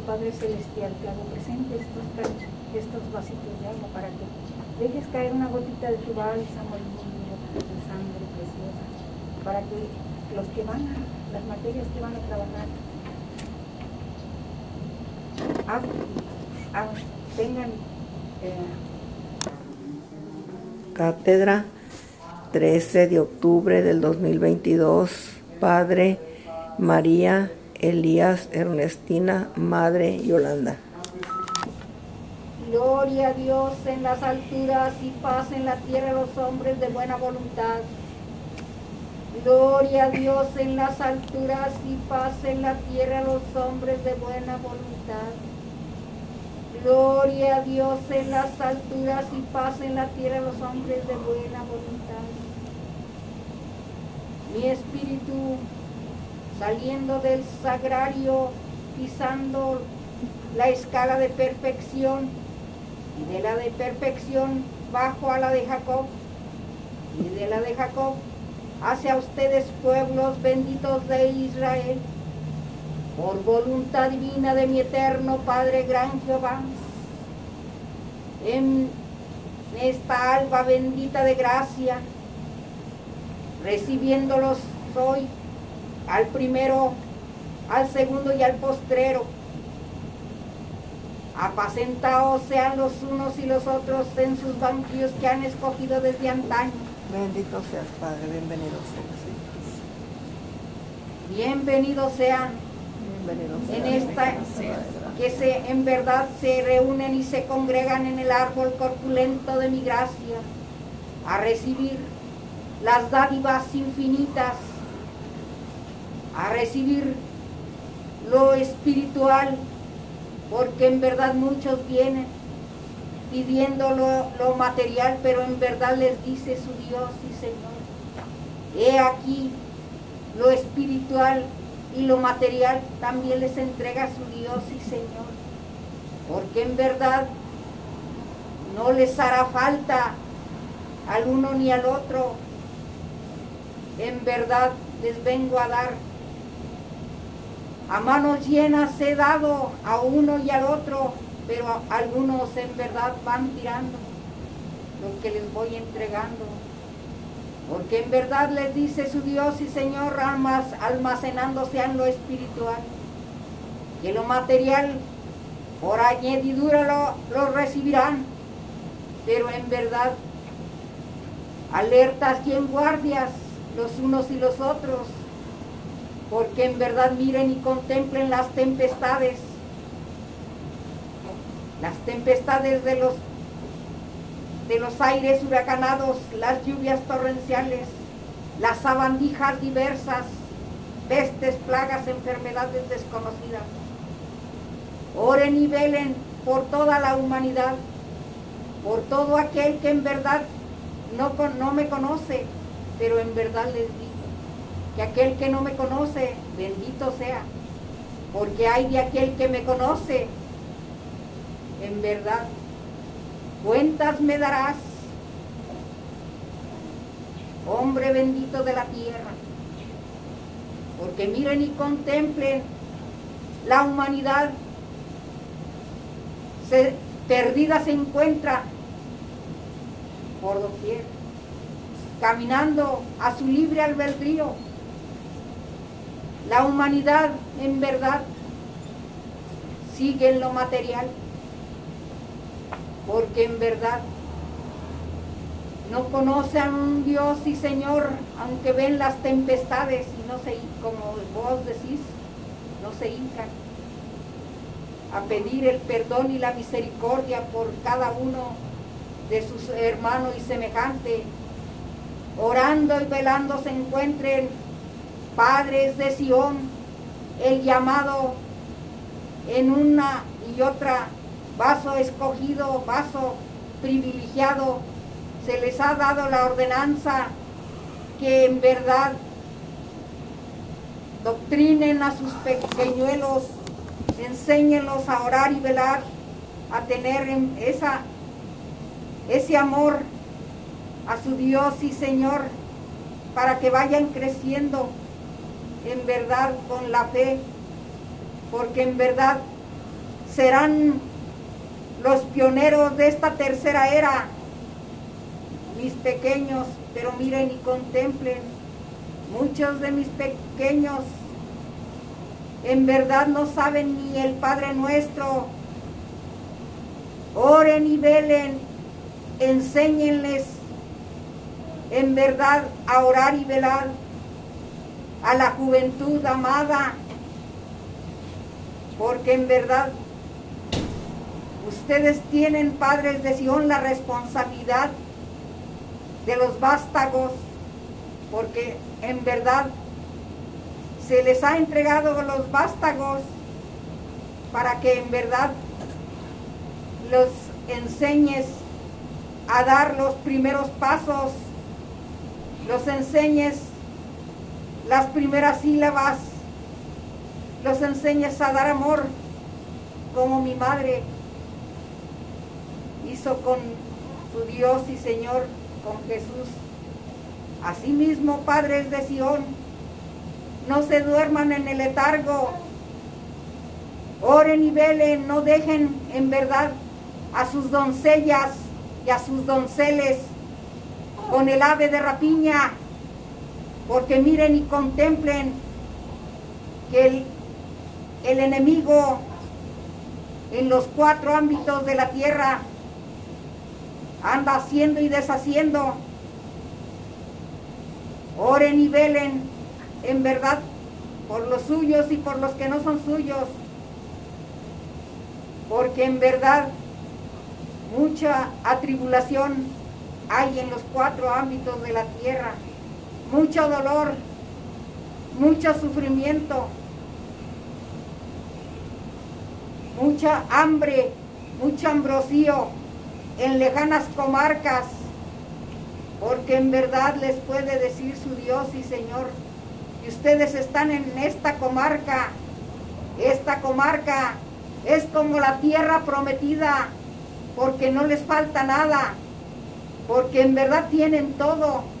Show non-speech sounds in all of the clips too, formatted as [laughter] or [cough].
Padre Celestial, que hago presente estos, estos vasitos de agua para que dejes caer una gotita de tu bálsamo y de sangre preciosa, para que los que van a, las materias que van a trabajar, tengan eh, cátedra 13 de octubre del 2022, Padre María Elías Ernestina, Madre Yolanda. Gloria a Dios en las alturas y paz en la tierra a los hombres de buena voluntad. Gloria a Dios en las alturas y paz en la tierra los hombres de buena voluntad. Gloria a Dios en las alturas y paz en la tierra a los hombres de buena voluntad. Mi espíritu saliendo del sagrario, pisando la escala de perfección y de la de perfección bajo a la de Jacob y de la de Jacob hacia ustedes pueblos benditos de Israel. Por voluntad divina de mi eterno Padre Gran Jehová en esta alba bendita de gracia recibiéndolos hoy al primero, al segundo y al postrero. Apacentados sean los unos y los otros en sus banquillos que han escogido desde antaño. Bendito seas, Padre, bienvenido seas. Bienvenidos sean en esta que se en verdad se reúnen y se congregan en el árbol corpulento de mi gracia a recibir las dádivas infinitas a recibir lo espiritual, porque en verdad muchos vienen pidiendo lo, material, pero en verdad les dice su Dios y Señor, he aquí lo espiritual y lo material también les entrega su Dios y Señor, porque en verdad no les hará falta al uno ni al otro, en verdad les vengo a dar a manos llenas he dado a uno y al otro, pero algunos en verdad van tirando lo que les voy entregando. Porque en verdad les dice su Dios y Señor, almacenándose en lo espiritual. Que lo material por añadidura lo, lo recibirán, pero en verdad alertas y en guardias los unos y los otros porque en verdad miren y contemplen las tempestades, las tempestades de los, de los aires huracanados, las lluvias torrenciales, las sabandijas diversas, pestes, plagas, enfermedades desconocidas. Oren y velen por toda la humanidad, por todo aquel que en verdad no, no me conoce, pero en verdad les digo que aquel que no me conoce, bendito sea, porque hay de aquel que me conoce, en verdad, cuentas me darás, hombre bendito de la tierra, porque miren y contemplen la humanidad perdida se encuentra por doquier, caminando a su libre albedrío la humanidad en verdad sigue en lo material, porque en verdad no conocen a un Dios y Señor, aunque ven las tempestades y no se, como vos decís, no se hincan a pedir el perdón y la misericordia por cada uno de sus hermanos y semejantes, orando y velando se encuentren padres de Sión, el llamado en una y otra vaso escogido, vaso privilegiado, se les ha dado la ordenanza que en verdad doctrinen a sus pequeñuelos, enséñenlos a orar y velar, a tener esa, ese amor a su Dios y Señor, para que vayan creciendo en verdad con la fe, porque en verdad serán los pioneros de esta tercera era, mis pequeños, pero miren y contemplen, muchos de mis pequeños en verdad no saben ni el Padre nuestro. Oren y velen, enséñenles en verdad a orar y velar a la juventud amada, porque en verdad ustedes tienen, padres de Sion, la responsabilidad de los vástagos, porque en verdad se les ha entregado los vástagos para que en verdad los enseñes a dar los primeros pasos, los enseñes las primeras sílabas, los enseñes a dar amor como mi madre hizo con su Dios y Señor, con Jesús. Asimismo, padres de Sión, no se duerman en el letargo, oren y velen, no dejen en verdad a sus doncellas y a sus donceles con el ave de rapiña, porque miren y contemplen que el, el enemigo en los cuatro ámbitos de la tierra anda haciendo y deshaciendo. Oren y velen en verdad por los suyos y por los que no son suyos. Porque en verdad mucha atribulación hay en los cuatro ámbitos de la tierra. Mucho dolor, mucho sufrimiento, mucha hambre, mucho ambrosío en lejanas comarcas, porque en verdad les puede decir su Dios y Señor, y ustedes están en esta comarca, esta comarca es como la tierra prometida, porque no les falta nada, porque en verdad tienen todo,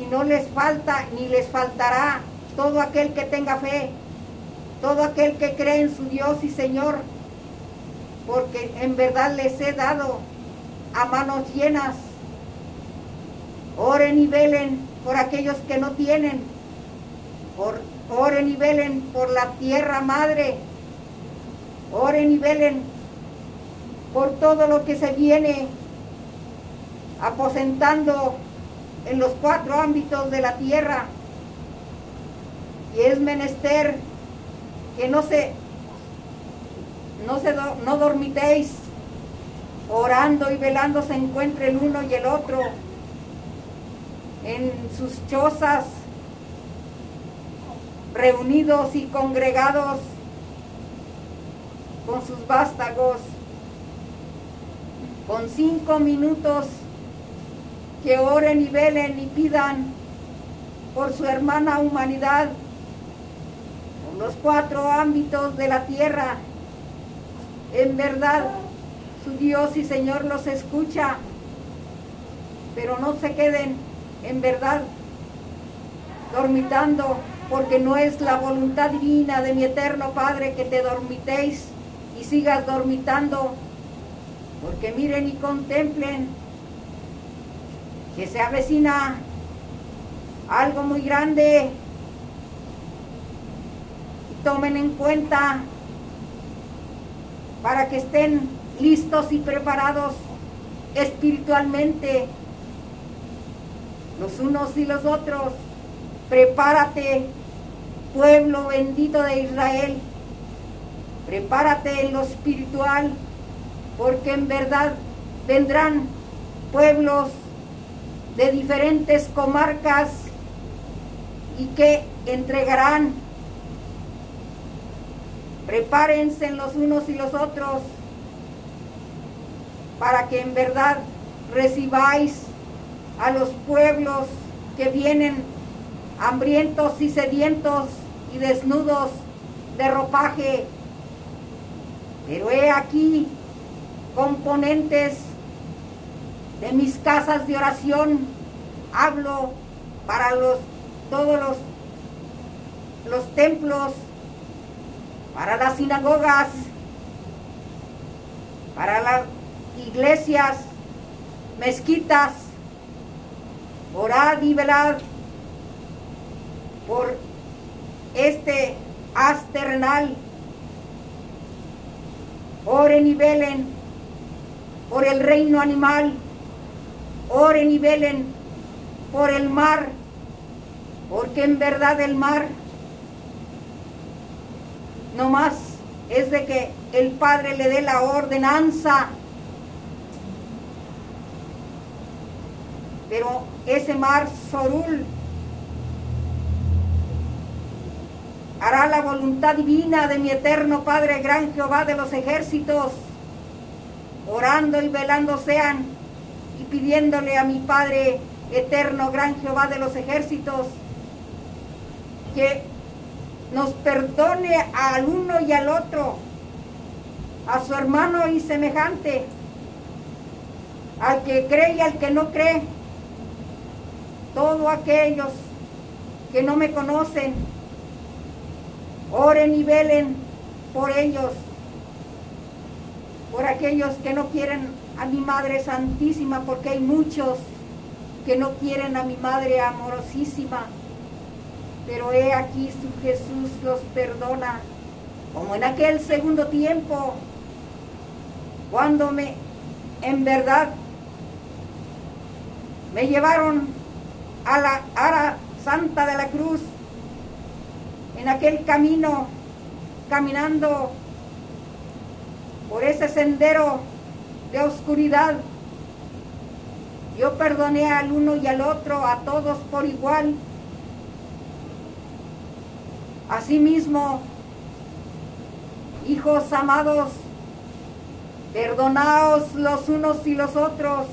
y no les falta ni les faltará todo aquel que tenga fe, todo aquel que cree en su Dios y Señor, porque en verdad les he dado a manos llenas. Oren y velen por aquellos que no tienen. Por, oren y velen por la tierra madre. Oren y velen por todo lo que se viene aposentando en los cuatro ámbitos de la tierra. Y es menester que no se no, se no dormitéis, orando y velando se encuentre el uno y el otro en sus chozas, reunidos y congregados con sus vástagos, con cinco minutos que oren y velen y pidan por su hermana humanidad, por los cuatro ámbitos de la tierra, en verdad, su Dios y Señor los escucha, pero no se queden en verdad dormitando, porque no es la voluntad divina de mi eterno Padre que te dormitéis y sigas dormitando, porque miren y contemplen que se avecina algo muy grande y tomen en cuenta para que estén listos y preparados espiritualmente los unos y los otros. Prepárate, pueblo bendito de Israel. Prepárate en lo espiritual, porque en verdad vendrán pueblos de diferentes comarcas y que entregarán Prepárense los unos y los otros para que en verdad recibáis a los pueblos que vienen hambrientos y sedientos y desnudos de ropaje. Pero he aquí componentes de mis casas de oración. Hablo para los todos los, los templos para las sinagogas para las iglesias, mezquitas, orad y velad por este haz. Oren y velen por el reino animal. Oren y velen por el mar, porque en verdad el mar no más es de que el Padre le dé la ordenanza. Pero ese mar Sorul hará la voluntad divina de mi eterno Padre, gran Jehová de los ejércitos, orando y velando sean y pidiéndole a mi Padre eterno, gran Jehová de los ejércitos, que nos perdone al uno y al otro, a su hermano y semejante, al que cree y al que no cree, todos aquellos que no me conocen, oren y velen por ellos, por aquellos que no quieren a mi Madre Santísima, porque hay muchos que no quieren a mi Madre amorosísima. Pero he aquí su Jesús los perdona, como en aquel segundo tiempo, cuando me, en verdad, me llevaron a la ara santa de la cruz, en aquel camino, caminando por ese sendero de oscuridad. Yo perdoné al uno y al otro, a todos por igual Asimismo, hijos amados, perdonaos los unos y los otros,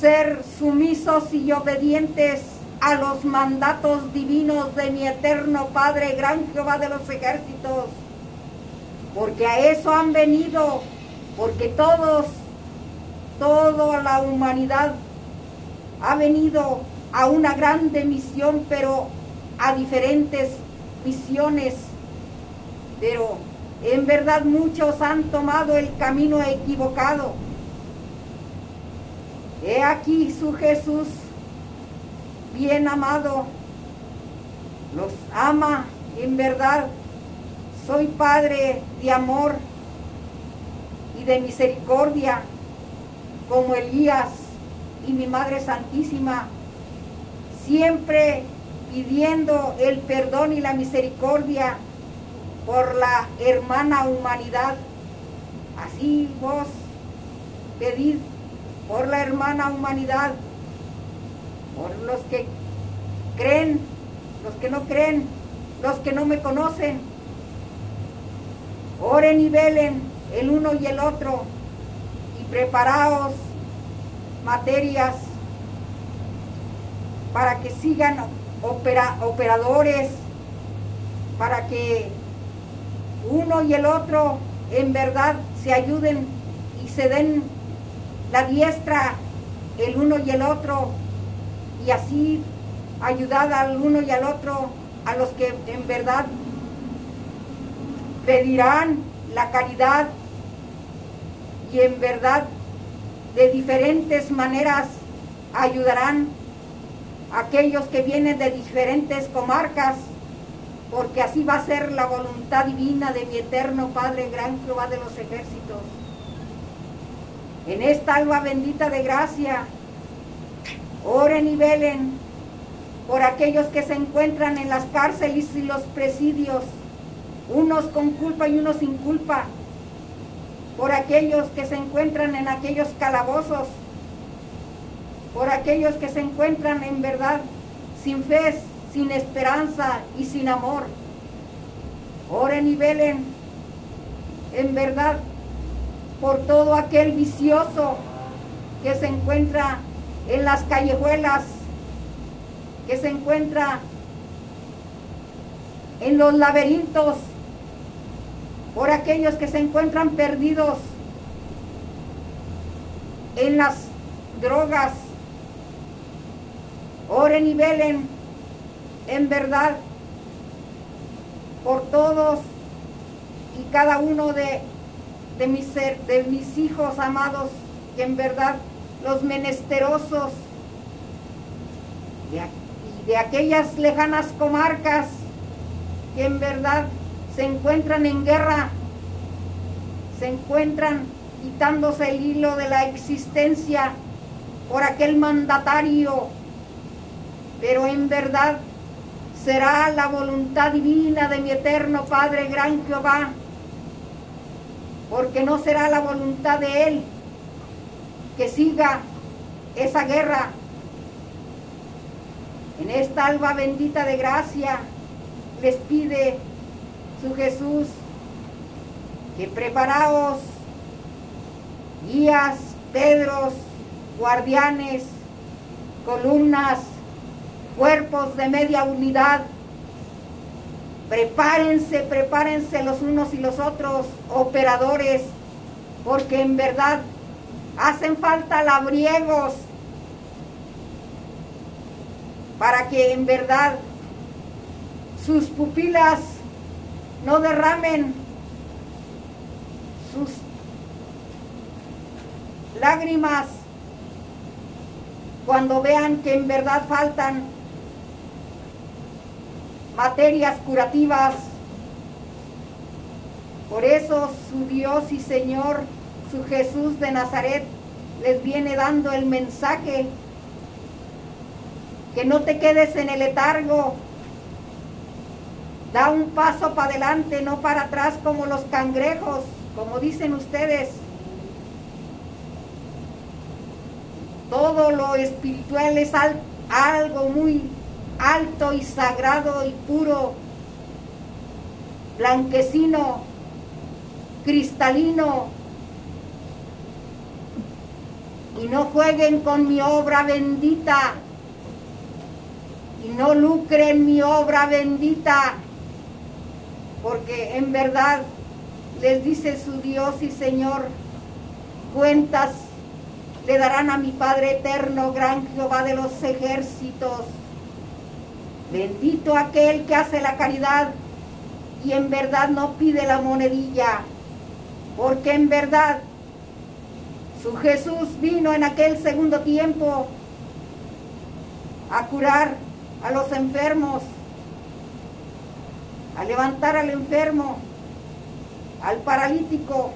ser sumisos y obedientes a los mandatos divinos de mi eterno Padre, gran Jehová de los ejércitos, porque a eso han venido, porque todos, toda la humanidad ha venido a una grande misión, pero a diferentes visiones, pero en verdad muchos han tomado el camino equivocado. He aquí su Jesús, bien amado, los ama en verdad. Soy Padre de amor de misericordia, como Elías y mi Madre Santísima. Siempre pidiendo el perdón y la misericordia por la hermana humanidad. Así vos pedid por la hermana humanidad, por los que creen, los que no creen, los que no me conocen. Oren y velen el uno y el otro y preparaos materias para que sigan operadores para que uno y el otro en verdad se ayuden y se den la diestra el uno y el otro y así ayudar al uno y al otro a los que en verdad pedirán la caridad y en verdad de diferentes maneras ayudarán aquellos que vienen de diferentes comarcas, porque así va a ser la voluntad divina de mi eterno Padre, gran Jehová de los ejércitos. En esta alba bendita de gracia, oren y velen por aquellos que se encuentran en las cárceles y los presidios, unos con culpa y unos sin culpa, por aquellos que se encuentran en aquellos calabozos, por aquellos que se encuentran en verdad sin fe, sin esperanza y sin amor. Oren y velen en verdad por todo aquel vicioso que se encuentra en las callejuelas, que se encuentra en los laberintos, por aquellos que se encuentran perdidos en las drogas, Oren y velen en verdad por todos y cada uno de de mis, de mis hijos amados, que en verdad los menesterosos de, y de aquellas lejanas comarcas que en verdad se encuentran en guerra, se encuentran quitándose el hilo de la existencia por aquel mandatario, pero en verdad será la voluntad divina de mi eterno Padre Gran Jehová, porque no será la voluntad de Él que siga esa guerra. En esta alba bendita de gracia les pide Jesús que preparaos guías, pedros, guardianes, columnas, cuerpos de media unidad. Prepárense, prepárense los unos y los otros, operadores, porque en verdad hacen falta labriegos para que en verdad sus pupilas no derramen sus lágrimas cuando vean que en verdad faltan materias curativas. Por eso su Dios y Señor, su Jesús de Nazaret, les viene dando el mensaje que no te quedes en el letargo. Da un paso para adelante, no para atrás como los cangrejos, como dicen ustedes. Todo lo espiritual es al- algo muy alto y sagrado y puro, blanquecino, cristalino. Y no jueguen con mi obra bendita. Y no lucren mi obra bendita. Porque en verdad les dice su Dios y Señor, cuentas le darán a mi Padre eterno, gran Jehová de los ejércitos. Bendito aquel que hace la caridad y en verdad no pide la monedilla, porque en verdad su Jesús vino en aquel segundo tiempo a curar a los enfermos, a levantar al enfermo, al paralítico.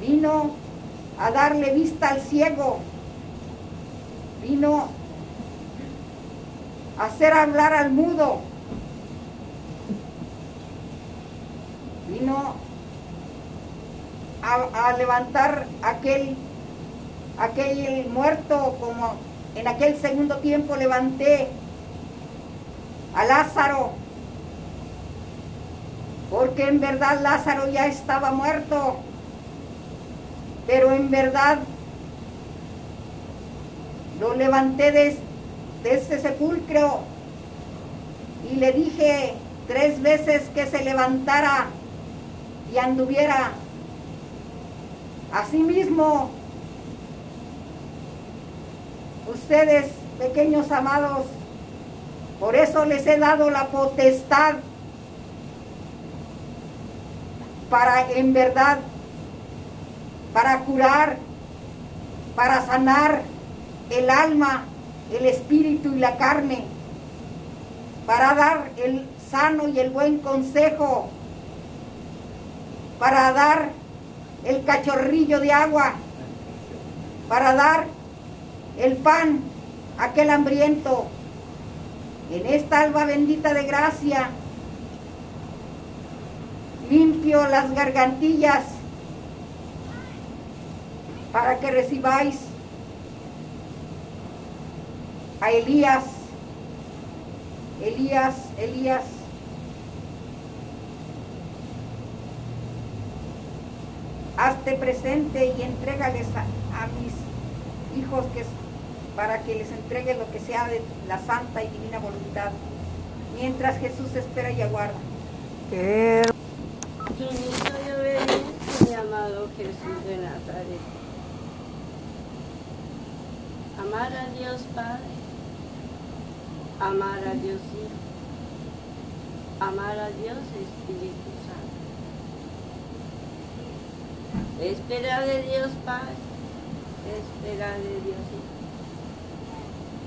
Vino a darle vista al ciego. Vino a hacer hablar al mudo. Vino a, levantar aquel, aquel muerto como en aquel segundo tiempo levanté a Lázaro. Porque en verdad Lázaro ya estaba muerto pero en verdad lo levanté de, de ese sepulcro y le dije tres veces que se levantara y anduviera. Asimismo, ustedes, pequeños amados, por eso les he dado la potestad para en verdad para curar, para sanar el alma, el espíritu y la carne, para dar el sano y el buen consejo, para dar el cachorrillo de agua, para dar el pan a aquel hambriento. En esta alba bendita de gracia, limpio las gargantillas para que recibáis a Elías, Elías, Elías. Hazte presente y entrégales a, a mis hijos que, para que les entregue lo que sea de la santa y divina voluntad, mientras Jesús espera y aguarda. Mi amado Jesús de Nazaret. Amar a Dios Padre, amar a Dios Hijo, amar a Dios Espíritu Santo. Espera de Dios Padre, espera de Dios Hijo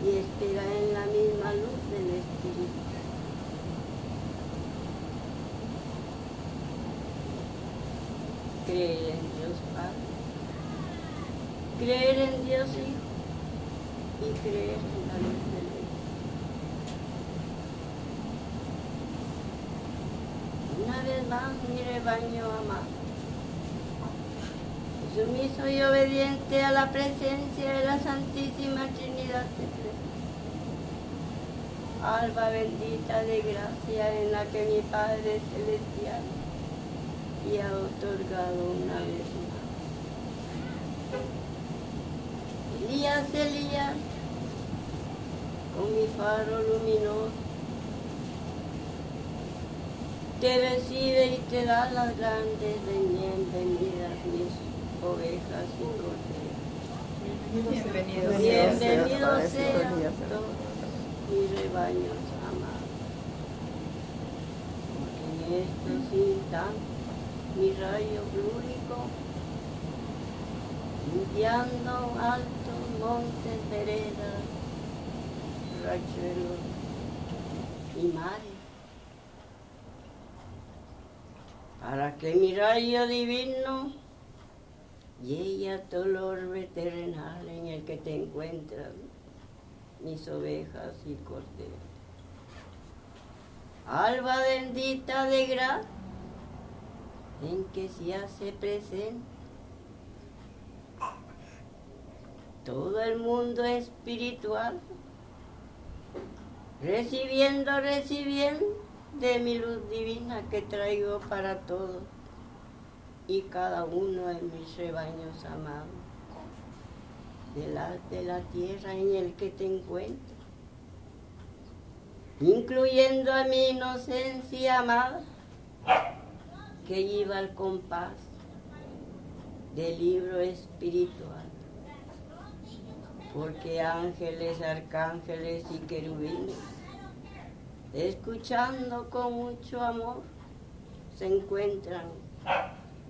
y espera en la misma luz del Espíritu. Creer en Dios Padre, creer en Dios Hijo y creer en la luz del Espíritu. Una vez más, mi rebaño amado sumiso y obediente a la presencia de la Santísima Trinidad Alba bendita de gracia en la que mi Padre Celestial y ha otorgado una vez más. Elías, Elías, con mi faro luminoso, te recibe y te da las grandes bienvenidas mis ovejas y corderos. Bienvenidos, Bienvenidos sean todos mis rebaños amados. En estos instantes, mi rayo glúrico, limpiando altos montes, veredas, rachuelos y mares, para que mi rayo divino y todo el orbe terrenal en el que te encuentran mis ovejas y corderos. Alba bendita de gracia en que se hace presente todo el mundo espiritual, recibiendo, recibiendo de mi luz divina que traigo para todos y cada uno de mis rebaños amados, de la, de la tierra en el que te encuentro, incluyendo a mi inocencia amada, que iba al compás del libro espiritual, porque ángeles, arcángeles y querubines, escuchando con mucho amor, se encuentran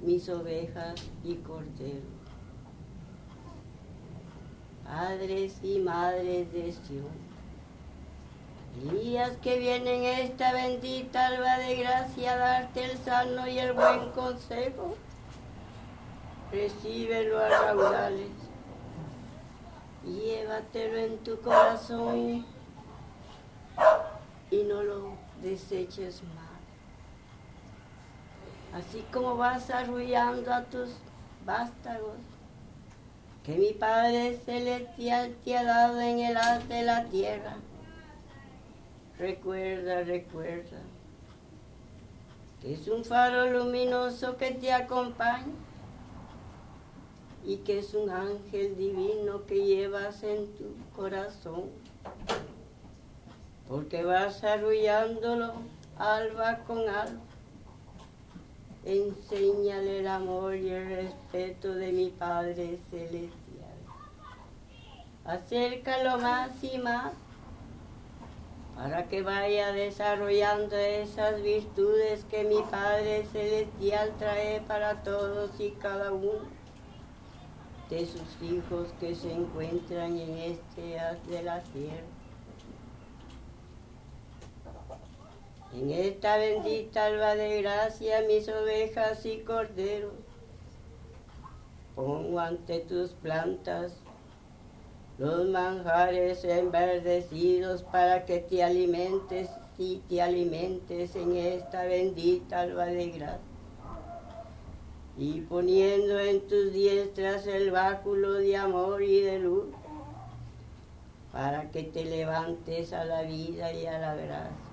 mis ovejas y corderos. Padres y madres de Sion, días que vienen esta bendita alba de gracia a darte el sano y el buen consejo, recíbelo a raudales, llévatelo en tu corazón y no lo deseches más así como vas arrullando a tus vástagos, que mi Padre Celestial te ha dado en el haz de la tierra. Recuerda, recuerda, que es un faro luminoso que te acompaña y que es un ángel divino que llevas en tu corazón, porque vas arrullándolo alba con alba enséñale el amor y el respeto de mi Padre Celestial. Acércalo más y más para que vaya desarrollando esas virtudes que mi Padre Celestial trae para todos y cada uno de sus hijos que se encuentran en este haz de la tierra. En esta bendita alba de gracia, mis ovejas y corderos, pongo ante tus plantas los manjares enverdecidos para que te alimentes y te alimentes en esta bendita alba de gracia. Y poniendo en tus diestras el báculo de amor y de luz, para que te levantes a la vida y a la gracia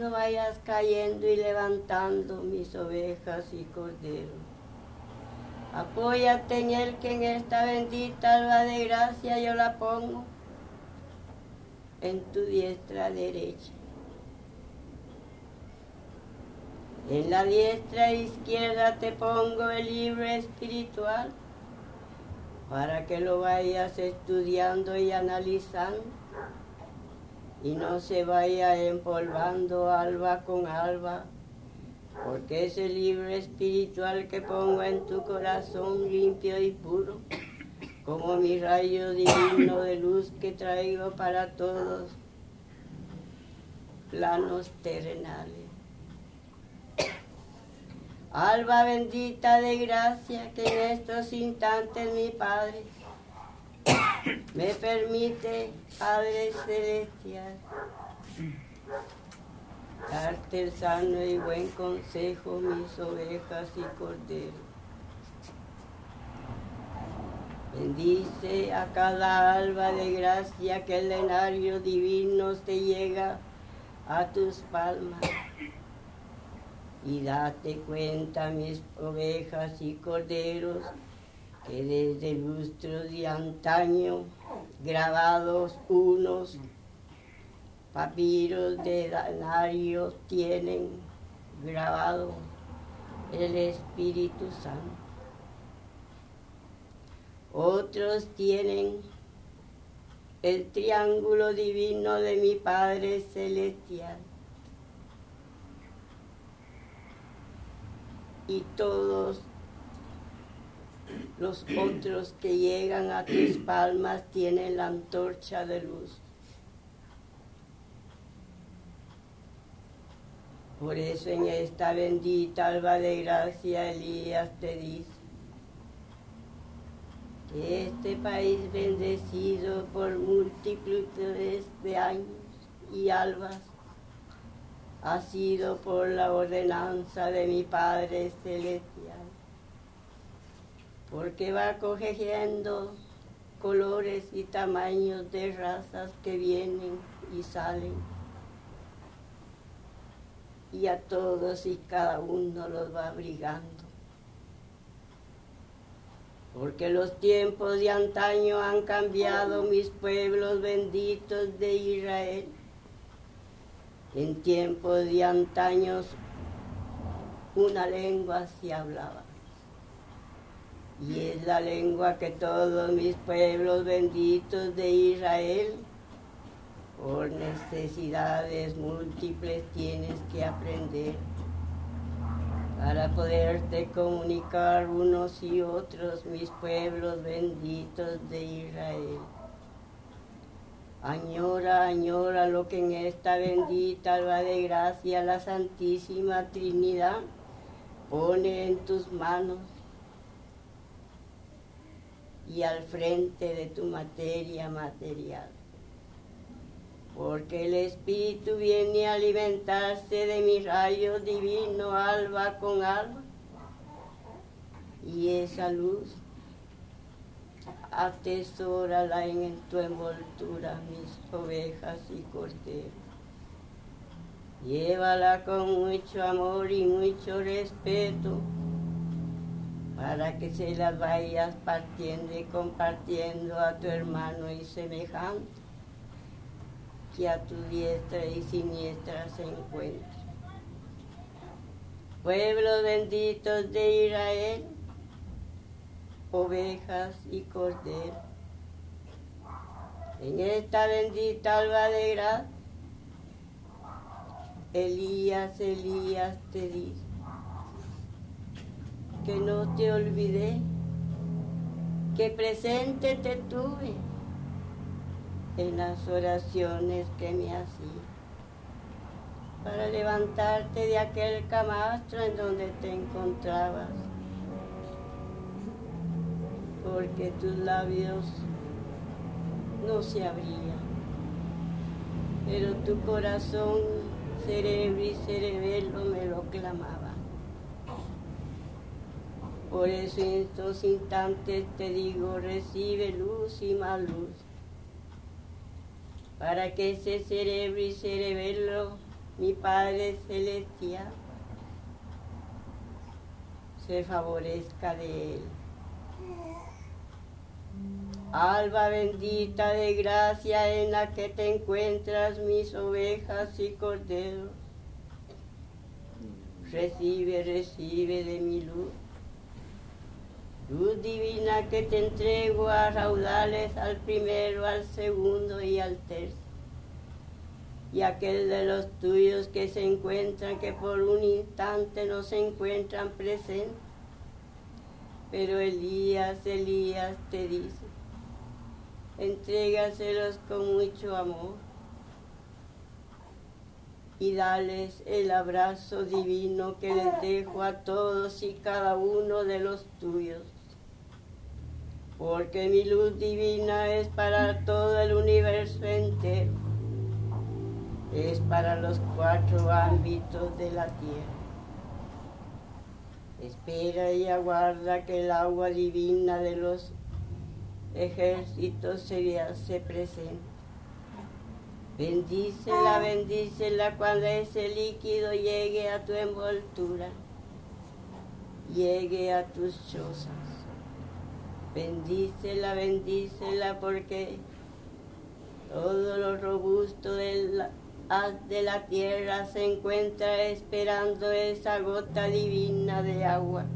no vayas cayendo y levantando mis ovejas y corderos. Apóyate en el que en esta bendita alba de gracia yo la pongo en tu diestra derecha. En la diestra izquierda te pongo el libro espiritual para que lo vayas estudiando y analizando y no se vaya empolvando alba con alba porque ese libro espiritual que pongo en tu corazón limpio y puro, como mi rayo divino de luz que traigo para todos planos terrenales. Alba bendita de gracia que en estos instantes mi Padre me permite, Padre Celestial, darte el sano y buen consejo, mis ovejas y corderos. Bendice a cada alba de gracia que el denario divino te llega a tus palmas. Y date cuenta, mis ovejas y corderos, que desde lustros de antaño, grabados unos papiros de danarios tienen grabado el Espíritu Santo. Otros tienen el triángulo divino de mi Padre Celestial. Y todos los otros que llegan a tus palmas tienen la antorcha de luz. Por eso en esta bendita alba de gracia Elías te dice que este país bendecido por múltiples de años y albas ha sido por la ordenanza de mi Padre Celestial porque va cogiendo colores y tamaños de razas que vienen y salen. Y a todos y cada uno los va abrigando. Porque los tiempos de antaño han cambiado mis pueblos benditos de Israel. En tiempos de antaños una lengua se hablaba y es la lengua que todos mis pueblos benditos de Israel, por necesidades múltiples tienes que aprender para poderte comunicar unos y otros, mis pueblos benditos de Israel. Añora, añora lo que en esta bendita alba de gracia la Santísima Trinidad pone en tus manos y al frente de tu materia material. Porque el Espíritu viene a alimentarse de mi rayo divino alba con alba. Y esa luz atesórala en tu envoltura, mis ovejas y corderos. Llévala con mucho amor y mucho respeto para que se las vayas partiendo y compartiendo a tu hermano y semejante, que a tu diestra y siniestra se encuentre. Pueblos benditos de Israel, ovejas y corderos, en esta bendita alba Elías, Elías te dice, que no te olvidé, que presente te tuve en las oraciones que me hacía para levantarte de aquel camastro en donde te encontrabas, porque tus labios no se abrían, pero tu corazón, cerebro y cerebelo me lo clamaban. Por eso en estos instantes te digo, recibe luz y más luz, para que ese cerebro y cerebelo, mi Padre Celestial, se favorezca de él. Alba bendita de gracia en la que te encuentras mis ovejas y corderos. Recibe, recibe de mi luz Luz divina que te entrego a raudales al primero, al segundo y al tercio. y aquel de los tuyos que se encuentran, que por un instante no se encuentran presentes. Pero Elías, Elías te dice, entrégaselos con mucho amor y dales el abrazo divino que les dejo a todos y cada uno de los tuyos. Porque mi luz divina es para todo el universo entero es para los cuatro ámbitos de la tierra. Espera y aguarda que el agua divina de los ejércitos se, se presente. Bendícela, bendícela cuando ese líquido llegue a tu envoltura, llegue a tus chozas. Bendícela, bendícela porque todo lo robusto del de la tierra se encuentra esperando esa gota divina de agua.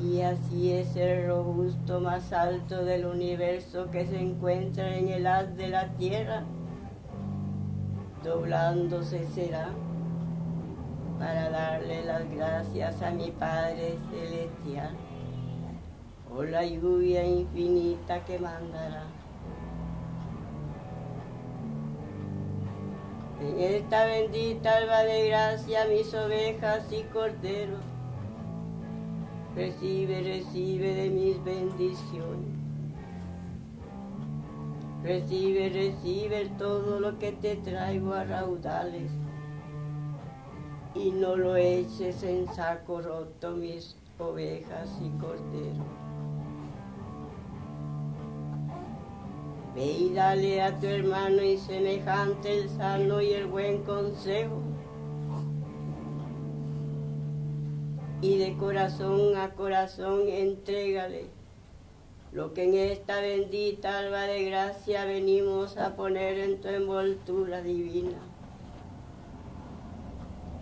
Y así es el robusto más alto del universo que se encuentra en el haz de la tierra, doblándose será para darle las gracias a mi Padre Celestial por la lluvia infinita que mandará. En esta bendita alba de gracia mis ovejas y corderos, recibe, recibe de mis bendiciones. Recibe, recibe todo lo que te traigo a raudales y no lo eches en saco roto mis ovejas y corderos. Ve y dale a tu hermano y semejante el sano y el buen consejo. Y de corazón a corazón entrégale lo que en esta bendita alba de gracia venimos a poner en tu envoltura divina.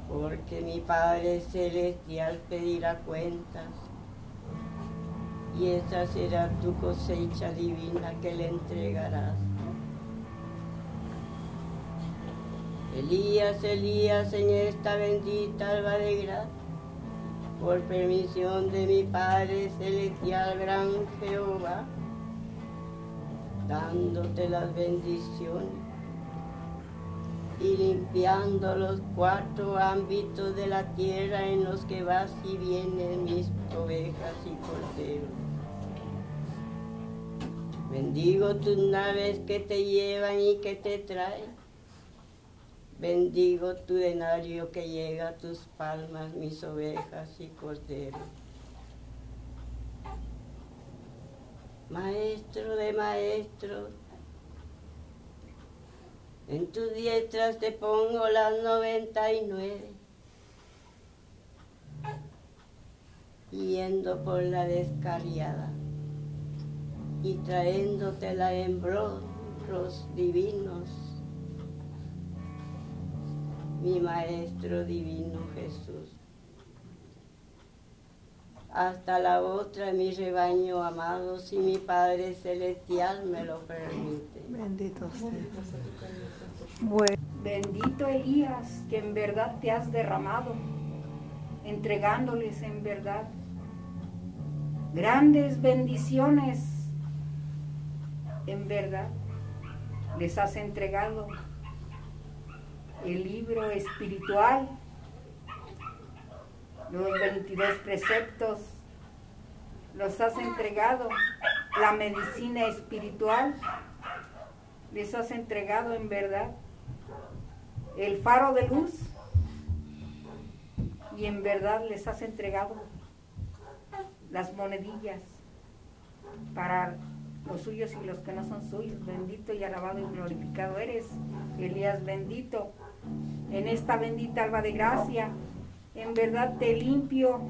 Porque mi Padre Celestial pedirá cuentas y esa será tu cosecha divina que le entregarás. Elías, Elías, en esta bendita alba de gracia, por permisión de mi Padre Celestial, gran Jehová, dándote las bendiciones y limpiando los cuatro ámbitos de la tierra en los que vas y vienen mis ovejas y corderos. Bendigo tus naves que te llevan y que te traen. Bendigo tu denario que llega a tus palmas, mis ovejas y corderos. Maestro de maestros, en tus diestras te pongo las noventa y nueve. Yendo por la descarriada y traéndotela en bronros divinos, mi Maestro Divino Jesús. Hasta la otra, mi rebaño amado, si mi Padre Celestial me lo permite. Bendito sea. Bendito Elías, que en verdad te has derramado, entregándoles en verdad. Grandes bendiciones en verdad les has entregado el libro espiritual, los 22 preceptos, los has entregado la medicina espiritual, les has entregado en verdad el faro de luz y en verdad les has entregado las monedillas para los suyos y los que no son suyos. Bendito y alabado y glorificado eres, Elías bendito. En esta bendita alba de gracia, en verdad te limpio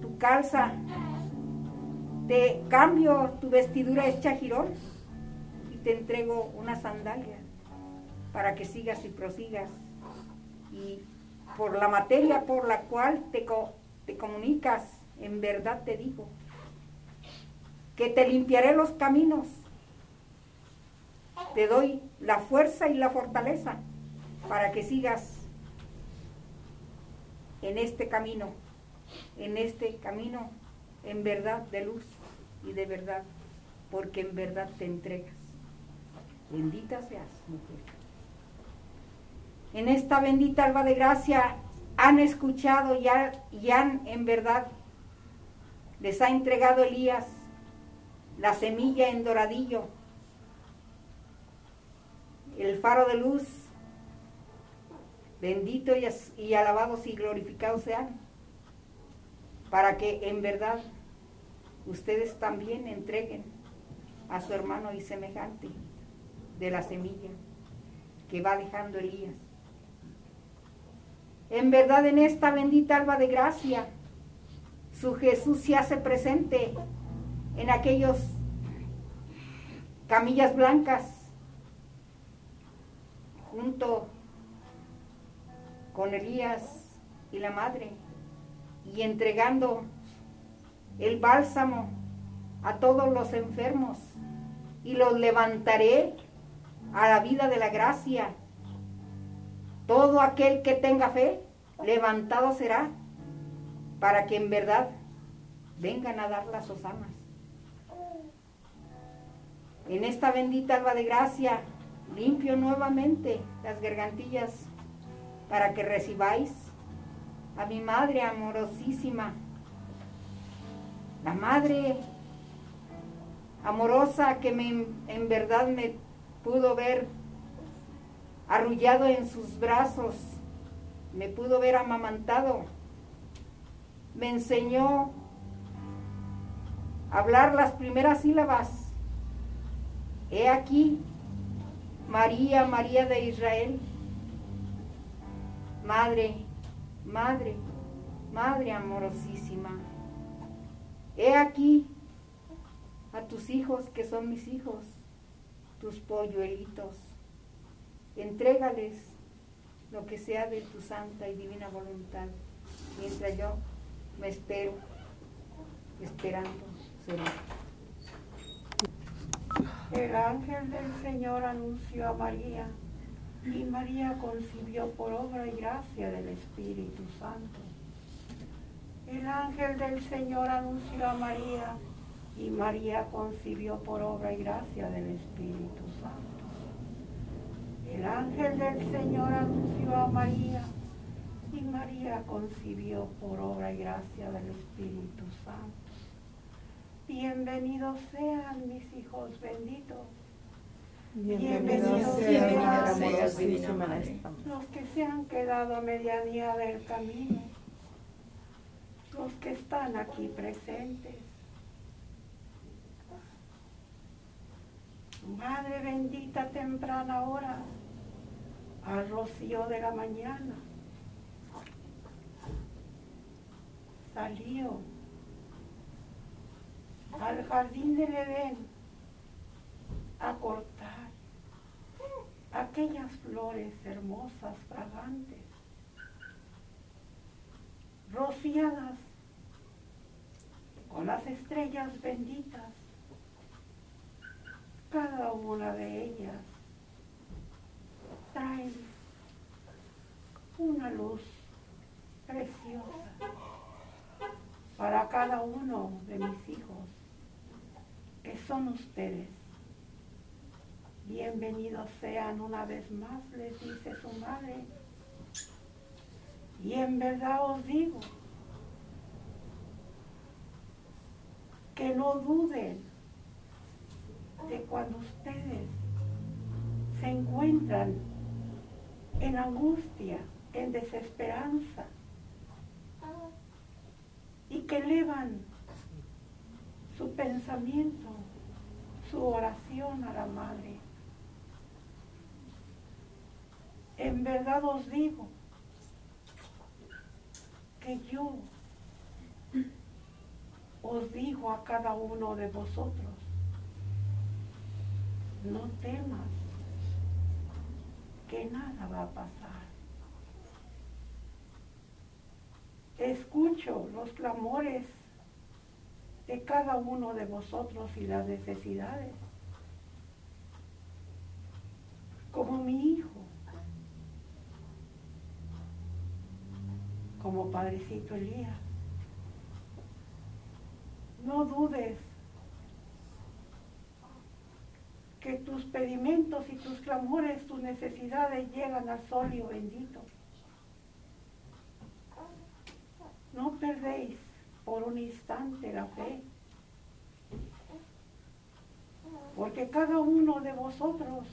tu calza, te cambio tu vestidura hecha girón y te entrego una sandalia para que sigas y prosigas. Y por la materia por la cual te, te comunicas, en verdad te digo, que te limpiaré los caminos te doy la fuerza y la fortaleza para que sigas en este camino, en este camino en verdad de luz y de verdad, porque en verdad te entregas. Bendita seas, mujer. En esta bendita alba de gracia han escuchado y, y han en verdad les ha entregado Elías la semilla en doradillo, el faro de luz, bendito y, y alabados y glorificados sean, para que en verdad ustedes también entreguen a su hermano y semejante de la semilla que va dejando Elías. En verdad en esta bendita alba de gracia, su Jesús se hace presente en aquellos camillas blancas junto con Elías y la madre y entregando el bálsamo a todos los enfermos y los levantaré a la vida de la gracia. Todo aquel que tenga fe, levantado será, para que en verdad vengan a dar las osamas. En esta bendita alba de gracia, limpio nuevamente las gargantillas para que recibáis a mi Madre amorosísima, la Madre amorosa que en verdad me pudo ver arrullado en sus brazos, me pudo ver amamantado, me enseñó a hablar las primeras sílabas. He aquí, María, María de Israel, Madre, Madre, Madre amorosísima. He aquí a tus hijos que son mis hijos, tus polluelitos. Entrégales lo que sea de tu santa y divina voluntad, mientras yo me espero, esperando será. El ángel del Señor anunció a María y María concibió por obra y gracia del Espíritu Santo. El ángel del Señor anunció a María y María concibió por obra y gracia del Espíritu Santo. El ángel del Señor anunció a María y María concibió por obra y gracia del Espíritu Santo. Bienvenidos sean mis hijos benditos Bienvenidos sean los que se han quedado a medianía del camino, los que están aquí presentes. Madre bendita temprana hora, al rocío de la mañana, salió al jardín del Edén a cortar aquellas flores hermosas, fragantes, rociadas con las estrellas benditas, cada una de ellas trae una luz preciosa para cada uno de mis hijos, que son ustedes. Bienvenidos sean una vez más, les dice su madre. Y en verdad os digo que no duden de cuando ustedes se encuentran en angustia, en desesperanza, y que elevan su pensamiento, su oración a la Madre. En verdad os digo que yo os digo a cada uno de vosotros, no temas que nada va a pasar. Escucho los clamores de cada uno de vosotros y las necesidades. Como mi hijo, como padrecito Elías. No dudes que tus pedimentos y tus clamores, tus necesidades llegan al solio bendito. No perdéis por un instante la fe, porque cada uno de vosotros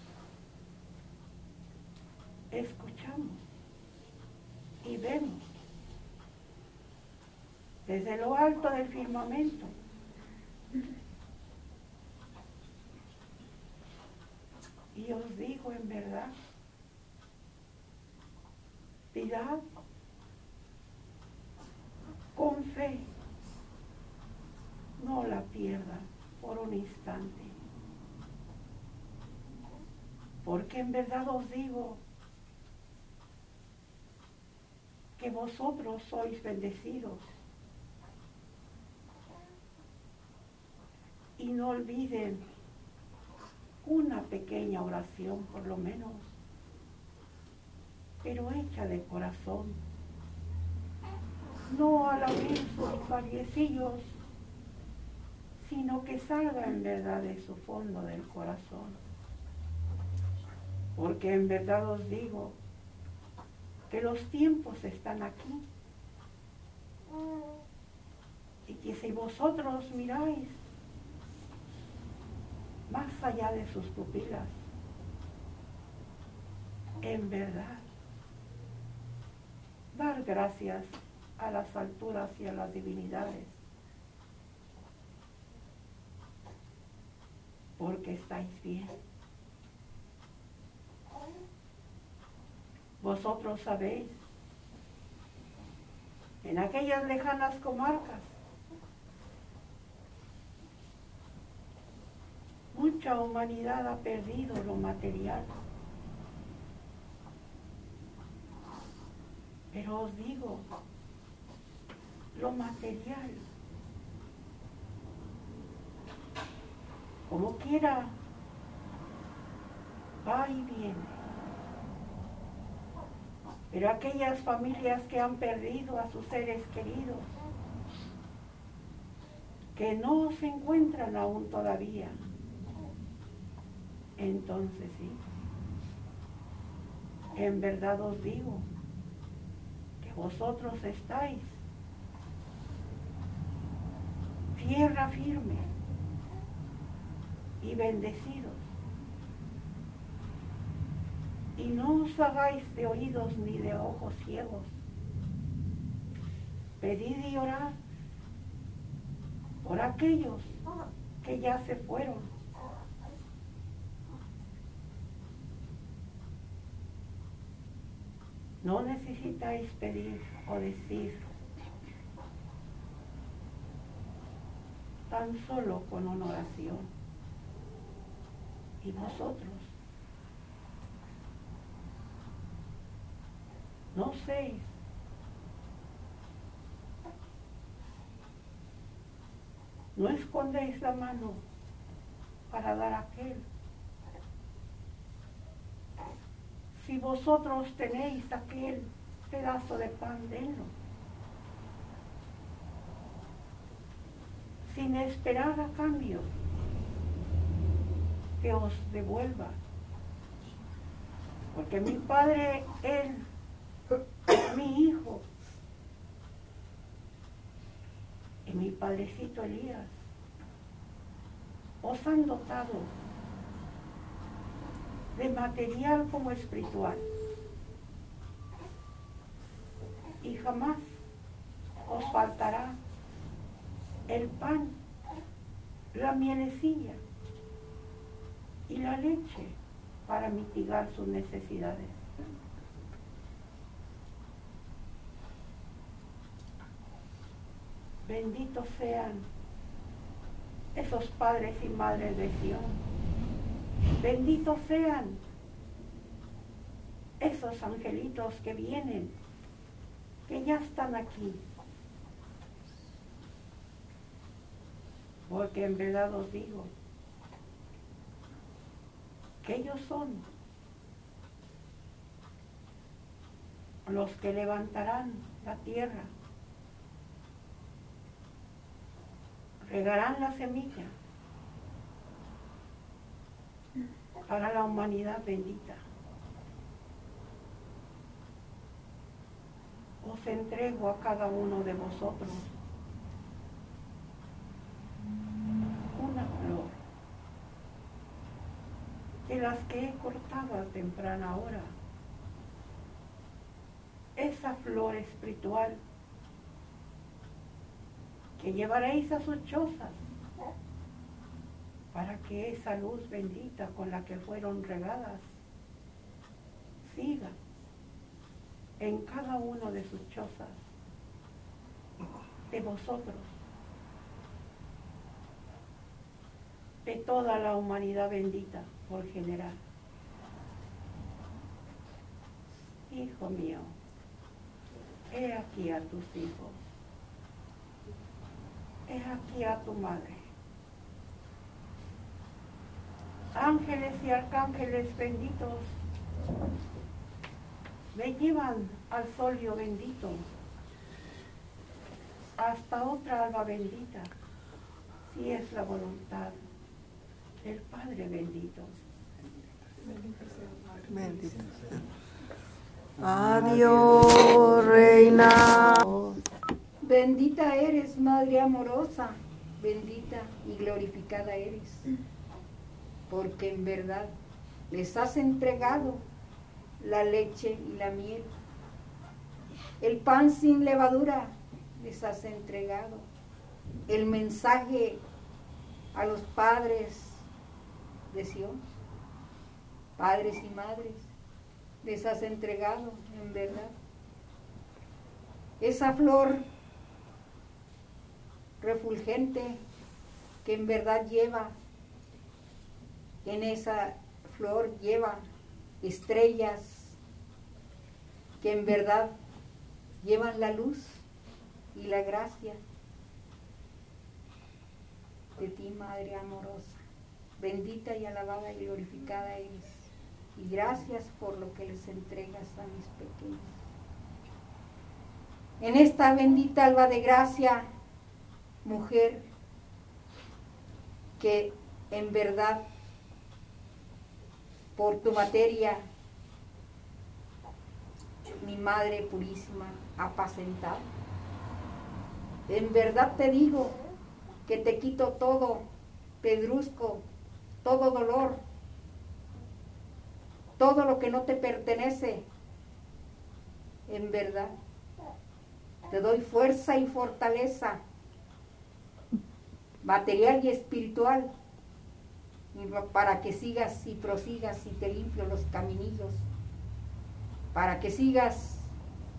escuchamos y vemos desde lo alto del firmamento Y os digo en verdad, pidad con fe, no la pierda por un instante. Porque en verdad os digo que vosotros sois bendecidos. Y no olviden una pequeña oración por lo menos, pero hecha de corazón. No a la vez sus variecillos, sino que salga en verdad de su fondo del corazón. Porque en verdad os digo que los tiempos están aquí. Y que si vosotros miráis más allá de sus pupilas. En verdad, dar gracias a las alturas y a las divinidades, porque estáis bien. Vosotros sabéis, en aquellas lejanas comarcas, Mucha humanidad ha perdido lo material. Pero os digo, lo material, como quiera, va y viene. Pero aquellas familias que han perdido a sus seres queridos, que no se encuentran aún todavía, entonces sí, en verdad os digo que vosotros estáis tierra firme y bendecidos. Y no os hagáis de oídos ni de ojos ciegos. Pedid y orad por aquellos que ya se fueron No necesitáis pedir o decir, tan solo con una oración. Y vosotros, no séis no escondéis la mano para dar a aquel si vosotros tenéis aquel pedazo de pan, denlo. Sin esperar a cambio que os devuelva. Porque mi padre, él, mi hijo, y mi padrecito Elías, os han dotado de material como espiritual. Y jamás os faltará el pan, la mielecilla y la leche para mitigar sus necesidades. Benditos sean esos padres y madres de Sion Benditos sean esos angelitos que vienen, que ya están aquí. Porque en verdad os digo que ellos son los que levantarán la tierra, regarán la semilla para la humanidad bendita. Os entrego a cada uno de vosotros una flor de las que he cortado temprana hora. Esa flor espiritual que llevaréis a sus chozas para que esa luz bendita con la que fueron regadas siga en cada uno de sus chozas de vosotros, de toda la humanidad bendita por general. Hijo mío, he aquí a tus hijos, he aquí a tu madre. Ángeles y arcángeles benditos, me llevan al solio bendito, hasta otra alba bendita, si es la voluntad del Padre bendito. Bendito sea. Adiós, reina. Bendita eres, Madre amorosa, bendita y glorificada eres, porque en verdad les has entregado la leche y la miel. El pan sin levadura les has entregado. El mensaje a los padres de Sion, padres y madres, les has entregado en verdad. Esa flor refulgente que en verdad lleva, en esa flor lleva estrellas que en verdad llevan la luz y la gracia de ti, Madre amorosa. Bendita y alabada y glorificada eres. Y gracias por lo que les entregas a mis pequeños. En esta bendita alba de gracia, mujer, que en verdad por tu materia mi Madre Purísima apacentado. En verdad te digo que te quito todo pedrusco, todo dolor, todo lo que no te pertenece. En verdad, te doy fuerza y fortaleza material y espiritual para que sigas y prosigas y te limpio los caminillos, para que sigas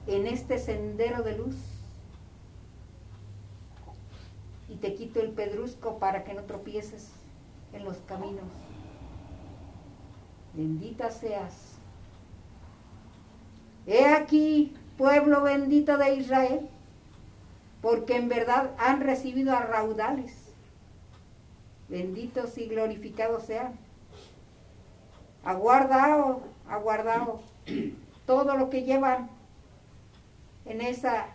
en este sendero de luz y te quito el pedrusco para que no tropieces en los caminos. Bendita seas. He aquí, pueblo bendito de Israel, porque en verdad han recibido a raudales benditos y glorificados sean. Aguardado, aguardado todo lo que llevan en esa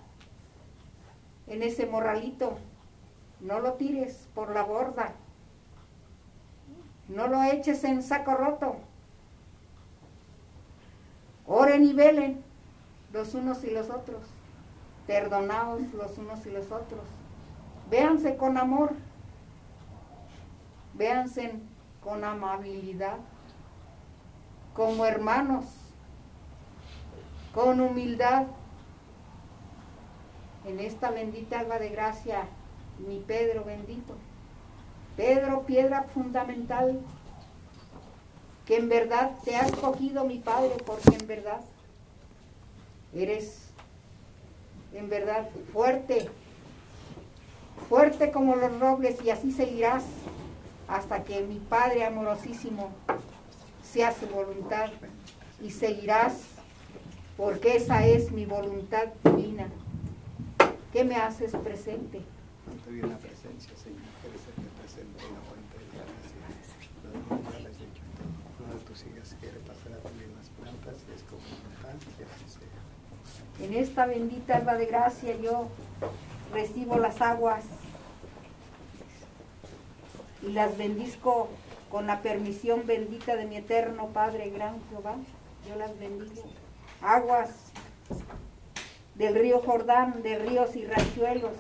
en ese morralito. No lo tires por la borda. No lo eches en saco roto. Oren y velen los unos y los otros. Perdonaos los unos y los otros. Véanse con amor véanse con amabilidad, como hermanos, con humildad. En esta bendita alba de gracia, mi Pedro bendito, Pedro, piedra fundamental, que en verdad te has cogido, mi Padre, porque en verdad eres, en verdad, fuerte, fuerte como los robles y así seguirás hasta que mi Padre amorosísimo sea su voluntad y seguirás porque esa es mi voluntad divina. ¿Qué me haces presente? Te doy la presencia, Señor, que eres el que presente en la fuente de la gracia. Ya les he dicho, uno de tus hijas quiere pasar a también las plantas y es como un. En esta bendita alba de gracia yo recibo las aguas y las bendizco con la permisión bendita de mi eterno Padre, gran Jehová. Yo las bendigo. Aguas del río Jordán, de ríos y rachuelos.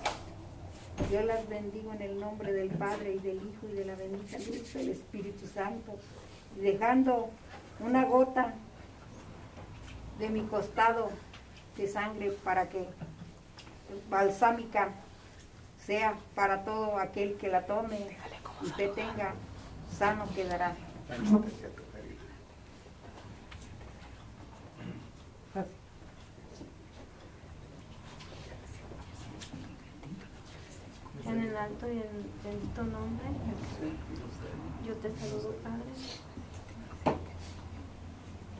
Yo las bendigo en el nombre del Padre y del Hijo y de la bendita luz del Espíritu Santo, dejando una gota de mi costado de sangre para que balsámica sea para todo aquel que la tome y te tenga sano quedará. En el alto y en bendito nombre, yo te saludo, Padre,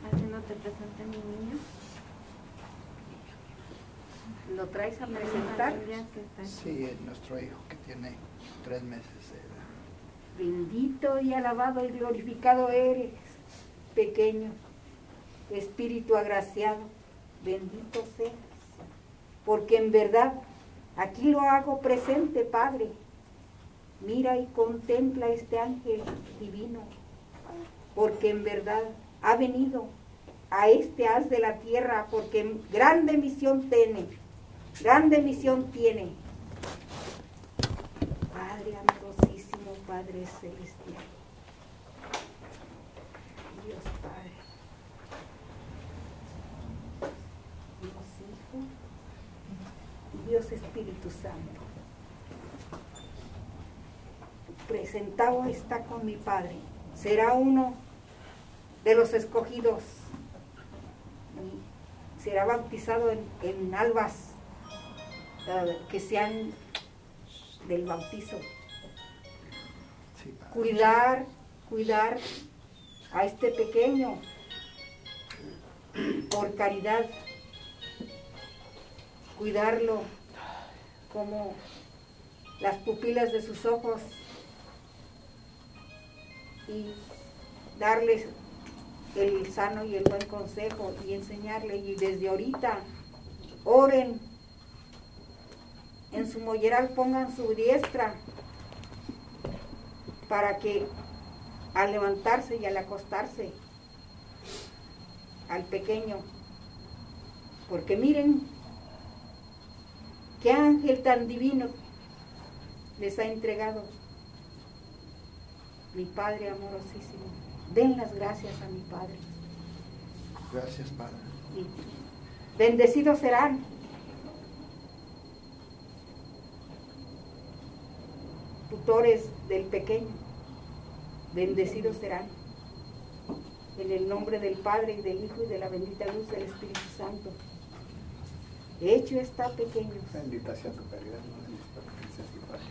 haciéndote presente mi niño. ¿Lo traes a presentar? Sí, es nuestro hijo que tiene tres meses de. Bendito y alabado y glorificado eres, pequeño, espíritu agraciado, bendito seas, porque en verdad aquí lo hago presente, Padre. Mira y contempla este ángel divino, porque en verdad ha venido a este haz de la tierra, porque grande misión tiene, grande misión tiene. Padre amorosísimo, Padre celestial. Dios Padre. Dios Hijo. Dios Espíritu Santo. Presentado está con mi Padre. Será uno de los escogidos. Será bautizado en, albas eh, que sean del bautizo. Cuidar, cuidar a este pequeño por caridad, cuidarlo como las pupilas de sus ojos y darles el sano y el buen consejo y enseñarle y desde ahorita oren. En su molleral pongan su diestra para que al levantarse y al acostarse al pequeño, porque miren qué ángel tan divino les ha entregado mi Padre amorosísimo. Den las gracias a mi Padre. Gracias, Padre. bendecidos serán. Tutores del pequeño, bendecidos serán. En el nombre del Padre y del Hijo y de la bendita luz del Espíritu Santo. Hecho está pequeño. Bendita sea tu caridad, no princesa y Padre.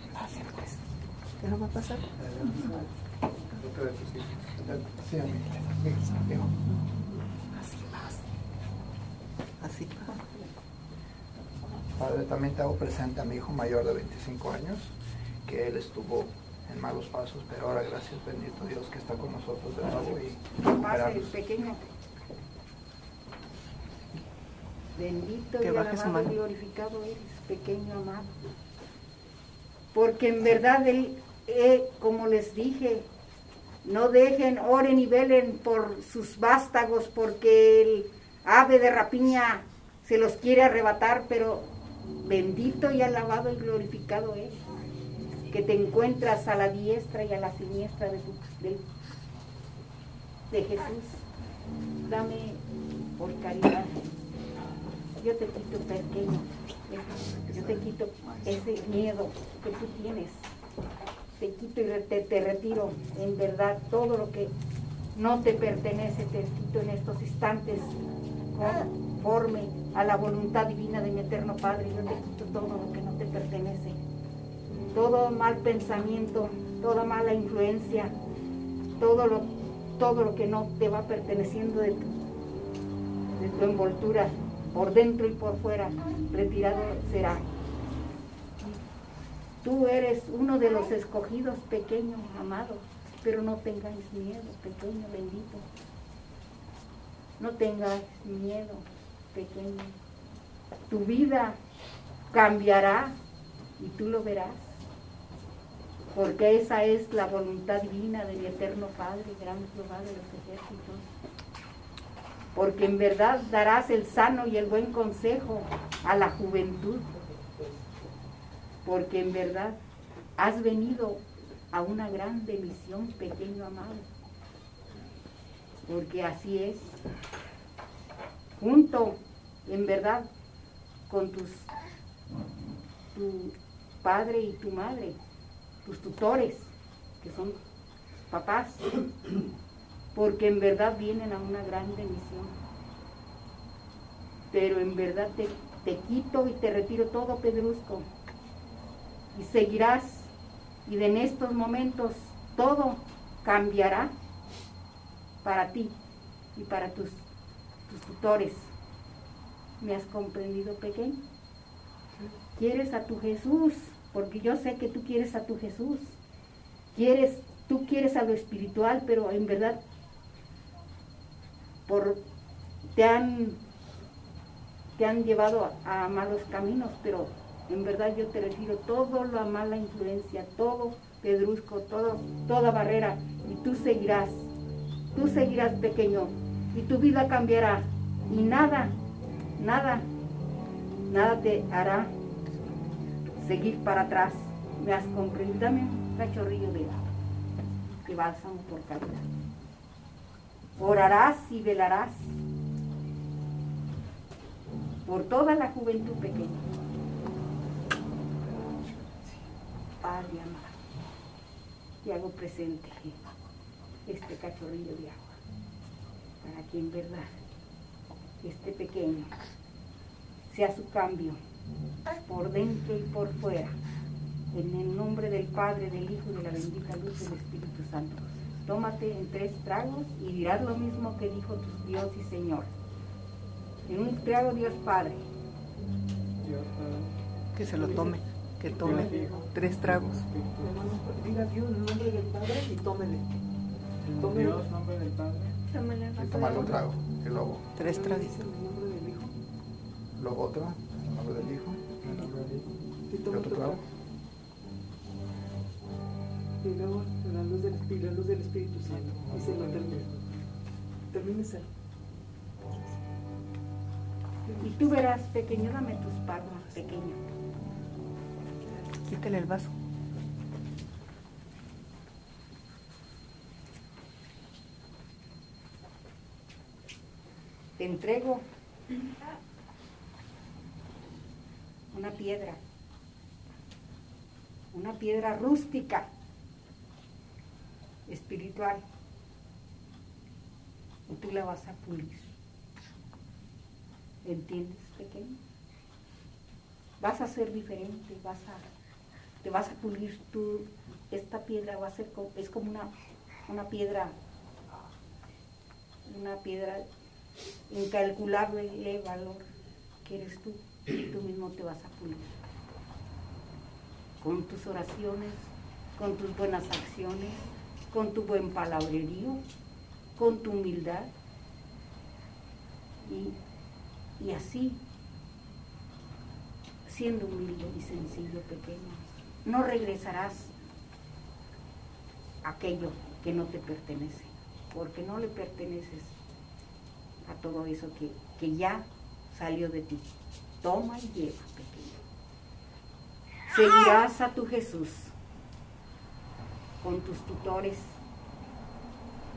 ¿Qué no va a pasar? Sí, amigo. Sí, hijo. Así. Padre, también te hago presente a mi hijo mayor de 25 años, que él estuvo en malos pasos, pero ahora gracias bendito Dios que está con nosotros de nuevo y Pase pequeño. Bendito Que y alabado y glorificado eres, pequeño amado. Porque en verdad, él, eh, como les dije, no dejen, oren y velen por sus vástagos, porque el ave de rapiña se los quiere arrebatar, pero bendito y alabado y glorificado es, que te encuentras a la diestra y a la siniestra de, tu, de, Jesús. Dame por caridad. Yo te quito pequeño, yo te quito ese miedo que tú tienes. Te quito y te, te retiro en verdad todo lo que no te pertenece, te quito en estos instantes conforme a la voluntad divina de mi eterno Padre. Yo te quito todo lo que no te pertenece. Todo mal pensamiento, toda mala influencia, todo lo, todo lo que no te va perteneciendo de tu, de tu envoltura, por dentro y por fuera, retirado será. Tú eres uno de los escogidos, pequeño, amado, pero no tengáis miedo, pequeño, bendito. No tengáis miedo, pequeño. tu vida cambiará y tú lo verás. Porque esa es la voluntad divina de mi eterno Padre, gran Jehová de los ejércitos. Porque en verdad darás el sano y el buen consejo a la juventud. Porque en verdad has venido a una gran misión, pequeño amado. Porque así es. Junto, en verdad, con tus tu padre y tu madre, tutores, que son papás, porque en verdad vienen a una grande misión. Pero en verdad te, te quito y te retiro todo, Pedrusco, y seguirás, y en estos momentos todo cambiará para ti y para tus, tus tutores. ¿Me has comprendido, pequeño? Quieres a tu Jesús, porque yo sé que tú quieres a tu Jesús. Quieres, tú quieres a lo espiritual, pero en verdad por, te han te han llevado a, malos caminos, pero en verdad yo te retiro todo lo a mala influencia, todo pedrusco, todo, toda barrera, y tú seguirás, tú seguirás pequeño, y tu vida cambiará, y nada, nada, nada te hará seguir para atrás. Me has comprendido, dame un cachorrillo de agua, que bálsamo por caridad. Orarás y velarás por toda la juventud pequeña. Padre amado, te hago presente este cachorrillo de agua, para que en verdad este pequeño sea su cambio por dentro y por fuera, en el nombre del Padre, del Hijo y de la bendita luz del Espíritu Santo. Tómate en tres tragos y dirás lo mismo que dijo tu Dios y Señor. En un trago Dios Padre, Que se lo tome, que tome tres tragos. Hermano, diga Dios en el nombre del Padre y tómele. Tómele. Dios, nombre del Padre. Tómale un trago. Y luego, Tres tragos. El nombre del Hijo. luego otro, el nombre del Hijo. En el nombre del Hijo. Y Y toma otro tu trago. Y luego la luz del Espíritu, la luz del Espíritu Santo. Y se lo termina. Termínese. y tú verás, pequeño, dame tus palmas, pequeño. Quítale el vaso. Te entrego [clears throat] una piedra, una piedra rústica, espiritual, y tú la vas a pulir. ¿Entiendes, pequeño? Vas a ser diferente, vas a, te vas a pulir tú. Esta piedra va a ser, co- es como una, una piedra, una piedra incalculable valor que eres tú. Y tú mismo te vas a pulir. Con tus oraciones, con tus buenas acciones, con tu buen palabrerío, con tu humildad. Y, y así, siendo humilde y sencillo, pequeño, no regresarás aquello que no te pertenece, porque no le perteneces a todo eso que, que ya salió de ti. Toma y lleva, pequeño. Seguirás a tu Jesús con tus tutores,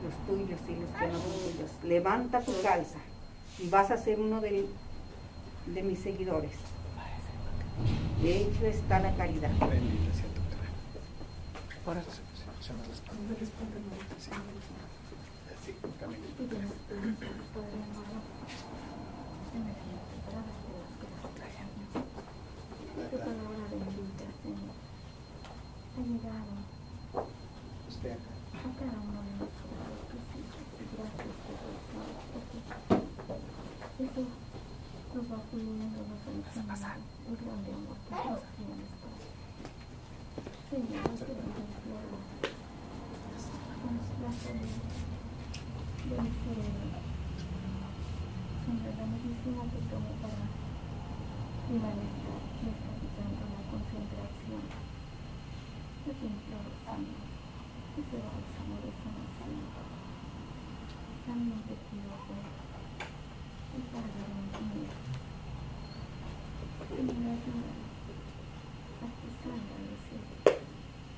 los tuyos y los que no son tuyos. Levanta tu calza y vas a ser uno de, de mis seguidores. De hecho está la caridad. Bendita sea Palabra bendita, Señor, Usted acá. a cada uno de nosotros. Gracias porque eso nos va puliendo, nos va enseñando el grande amor que nos tienes, Padre. Señor, te doy el gloria. Nos da salud. Señor, la medicina que tomo para a estar neutralizando la concentración. Yo te imploro, Señor, ese bálsamo de sanación. También te pido ver el Padre mío. Señor, ayúdame a que salga de ese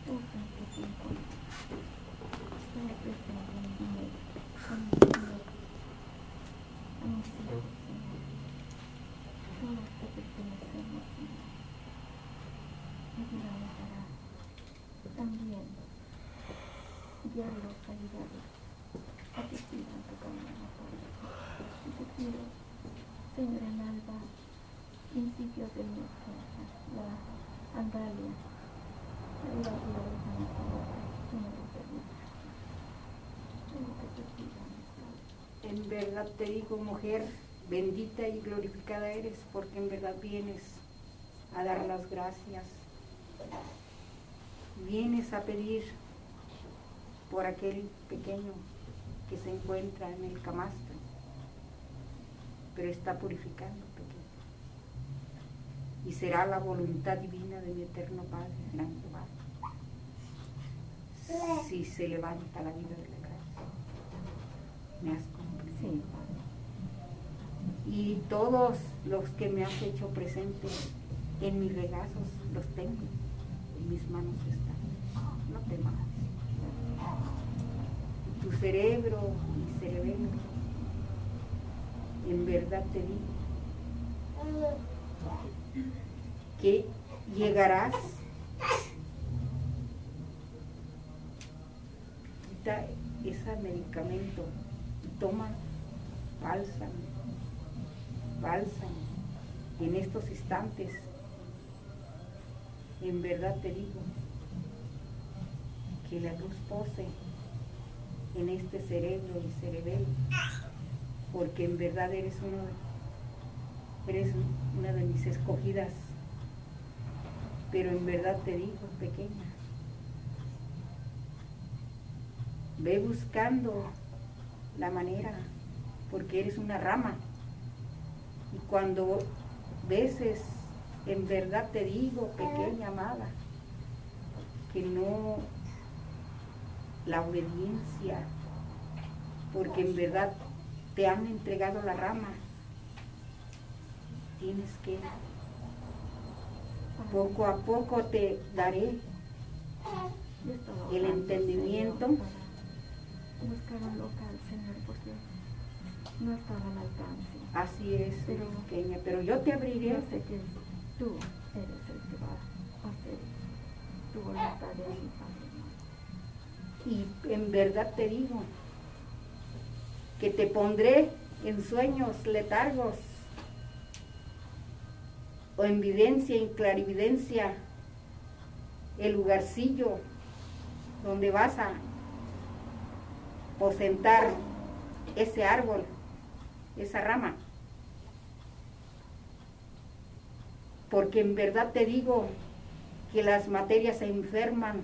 pozo en que se encuentra. Estoy presente en mi vida, con mi Señor, a mis hijos, Señor. Todos te pertenecemos, Señor. Ayúdame para también En verdad te digo, mujer, bendita y glorificada eres, porque en verdad vienes a dar las gracias. Vienes a pedir por aquel pequeño que se encuentra en el camastro, pero está purificando, pequeño. Y será la voluntad divina de mi eterno Padre, gran Jehová, si se levanta la vida de la gracia. Me has Padre. y todos los que me has hecho presente en mis regazos los tengo, en mis manos están. No temas. Tu cerebro y cerebelo, en verdad te digo que llegarás. Quita ese medicamento y toma bálsamo bálsamo en estos instantes. En verdad te digo que la luz pose en este cerebro y cerebelo, porque en verdad eres uno eres una de mis escogidas. Pero en verdad te digo, pequeña, ve buscando la manera, porque eres una rama. Y cuando veces, en verdad te digo, pequeña amada, que no la obediencia, porque en verdad te han entregado la rama, tienes que, poco a poco te daré el entendimiento. Señor, para buscar un local, Señor, porque no estaba al alcance. Así es, Pero- pequeña, pero yo te abriré. Yo sé que tú eres el que va a hacer tu voluntad de. Y en verdad te digo que te pondré en sueños letargos o en videncia, en clarividencia, el lugarcillo donde vas a posentar ese árbol, esa rama. Porque en verdad te digo que las materias se enferman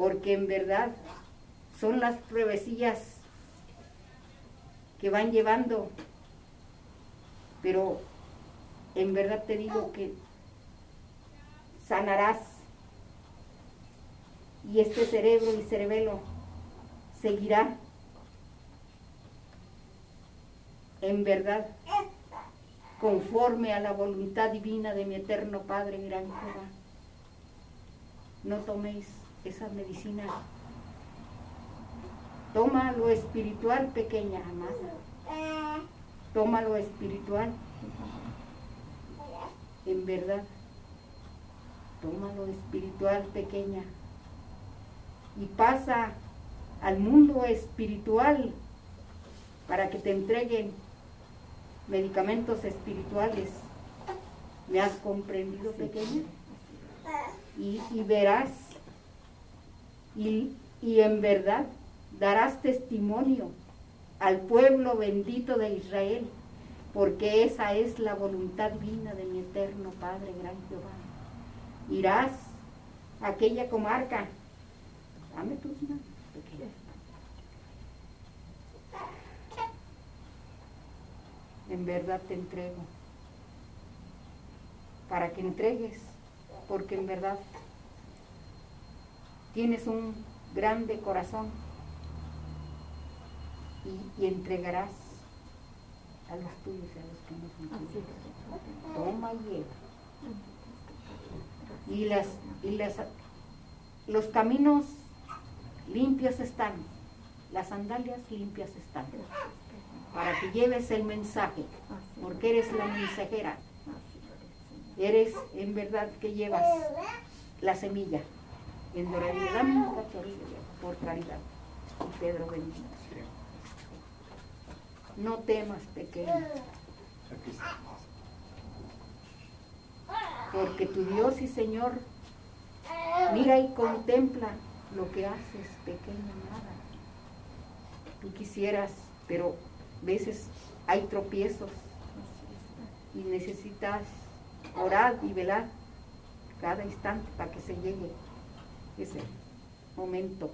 porque en verdad son las pruebecillas que van llevando, pero en verdad te digo que sanarás. Y este cerebro y cerebelo seguirá. En verdad conforme a la voluntad divina de mi eterno Padre gran Jehová. No toméis esa medicina. Toma lo espiritual, pequeña amada. Toma lo espiritual. En verdad. Toma lo espiritual, pequeña. Y pasa al mundo espiritual para que te entreguen medicamentos espirituales. ¿Me has comprendido, pequeña? Y, y verás y, en verdad darás testimonio al pueblo bendito de Israel, porque esa es la voluntad divina de mi eterno Padre, gran Jehová. Irás a aquella comarca, dame tus manos. En verdad te entrego para que entregues, porque en verdad tienes un grande corazón y, y entregarás a los tuyos y a los que no son tuyos. Toma y lleva. Y las, y las, los caminos limpios están, las sandalias limpias están, para que lleves el mensaje, porque eres la mensajera, eres en verdad que llevas la semilla en doradilla. Dame por caridad. Y Pedro bendiga. No temas, pequeño. Porque tu Dios y Señor mira y contempla lo que haces, pequeña nada. Tú quisieras, pero a veces hay tropiezos y necesitas orar y velar cada instante para que se llegue ese momento.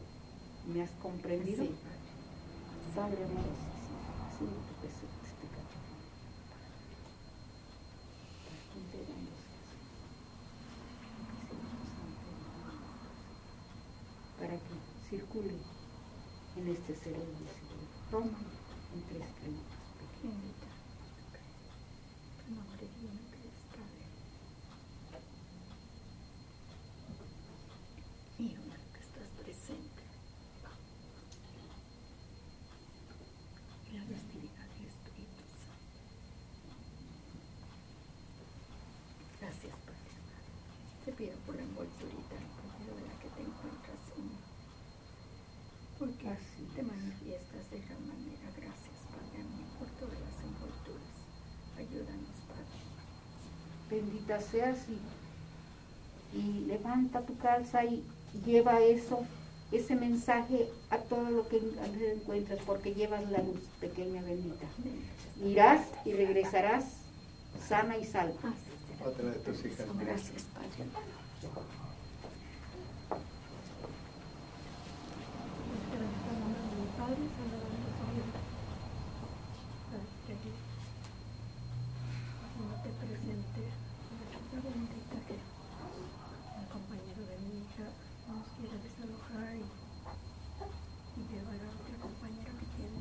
¿Me has comprendido? Sí. Te presento este cachorro. Para que circule en este cerebro. Toma en tres cremitas pequeñas. Bendita. Tu nombre divino que es Padre. Hijo que estás presente. La festividad del Espíritu Santo. Gracias, Padre. Te pido por la envolturita de la que te encuentras, Señor. Porque Así te es. manifiestas de gran manera. Gracias, Padre mío, por todas las envolturas. Ayúdanos, Padre. Bendita seas y, y levanta tu calza y lleva eso, ese mensaje a todo lo que en- encuentres, porque llevas la luz, pequeña bendita. Irás y regresarás sana y salva. Gracias, Padre. te presente a la chica bendita que el compañero de mi hija nos quiere desalojar y, y llevar a otra compañera que quiere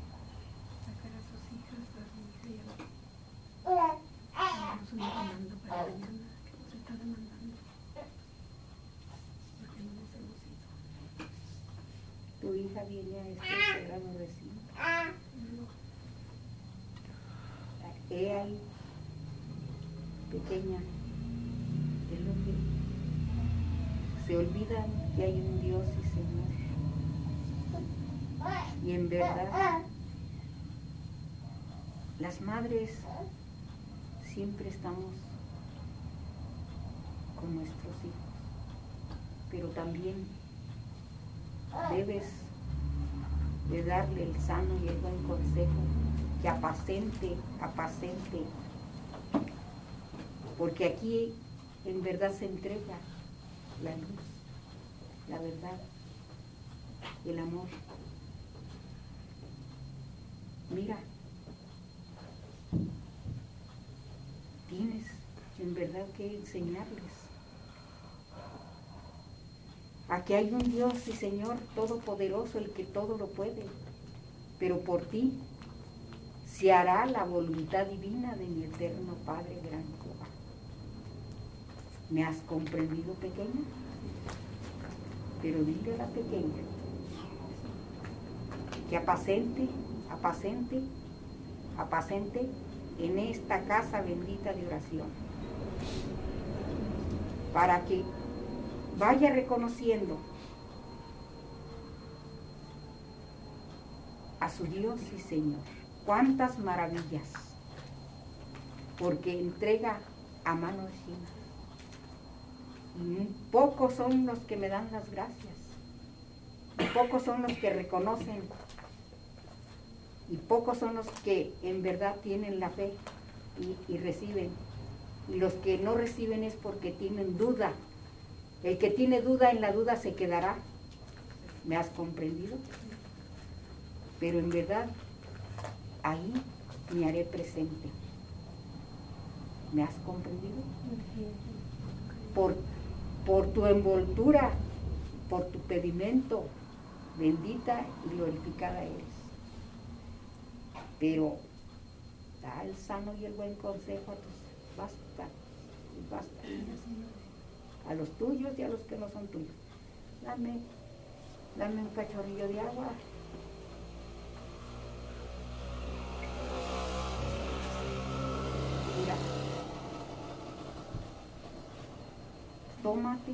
sacar a sus hijas, a mi hija y a la Tenemos una demanda para mañana que nos está demandando. Porque no nos hemos ido. Tu hija viene a este sagrado recinto. He ahí, pequeña, es lo que se olvidan que hay un Dios y Señor. Y en verdad, las madres siempre estamos con nuestros hijos, pero también debes de darle el sano y el buen consejo que apacente, apacente, porque aquí en verdad se entrega la luz, la verdad, el amor. Mira, tienes en verdad que enseñarles a que hay un Dios y Señor todopoderoso, el que todo lo puede, pero por ti se hará la voluntad divina de mi eterno Padre Gran Jehová. ¿Me has comprendido, pequeña? Pero dile a la pequeña que apacente, apacente, apacente en esta casa bendita de oración, para que vaya reconociendo a su Dios y Señor. Cuántas maravillas, porque entrega a llenas. Y pocos son los que me dan las gracias, pocos son los que reconocen, y pocos son los que en verdad tienen la fe y, y reciben. Y los que no reciben es porque tienen duda. El que tiene duda en la duda se quedará. ¿Me has comprendido? Pero en verdad, ahí me haré presente. ¿Me has comprendido? Por, por tu envoltura, por tu pedimento, bendita y glorificada eres. Pero da el sano y el buen consejo a tus basta, basta, a los tuyos y a los que no son tuyos. Dame, dame un cachorrillo de agua. Mira, tómate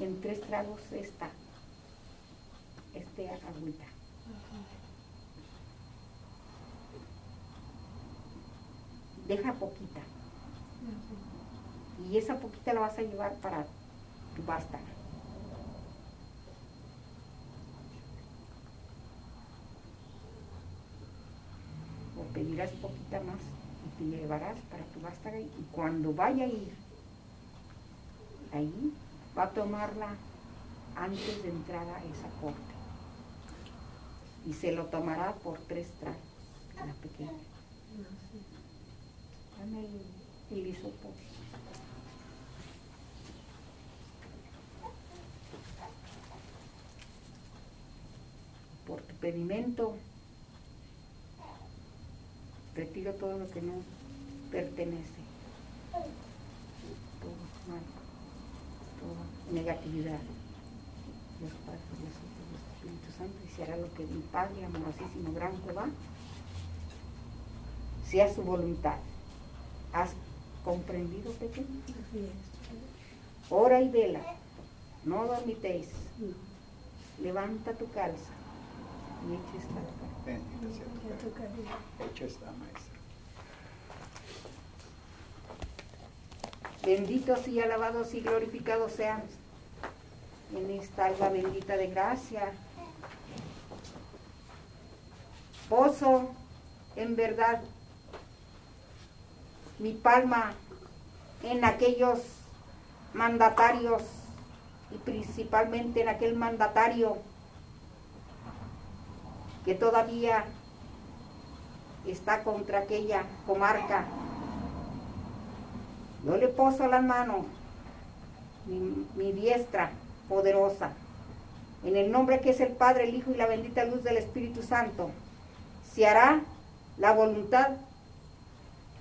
en tres tragos esta, este agüita. Deja poquita. Y esa poquita la vas a llevar para tu vástaga. O pedirás poquita más y te llevarás para tu vástaga y cuando vaya a ir ahí va a tomarla antes de entrar a esa corte. Y se lo tomará por tres tragos, la pequeña. Dame el, el hisopo. Por tu pedimento, retiro todo lo que no pertenece. Todo mal, toda negatividad. Dios Padre, Dios Hijo, Dios Espíritu Santo, y se hará lo que mi Padre, amorosísimo, gran Jehová, sea su voluntad. ¿Has comprendido, pequeño? Ora y vela, no dormitéis. Levanta tu calza y cara. Bendito sea tu. Hecho está, maestra. Benditos y alabados y glorificados sean en esta alba bendita de gracia. Pozo, en verdad, mi palma en aquellos mandatarios y principalmente en aquel mandatario que todavía está contra aquella comarca. Yo le poso las manos, mi, mi diestra poderosa, en el nombre que es el Padre, el Hijo y la bendita luz del Espíritu Santo. Se hará la voluntad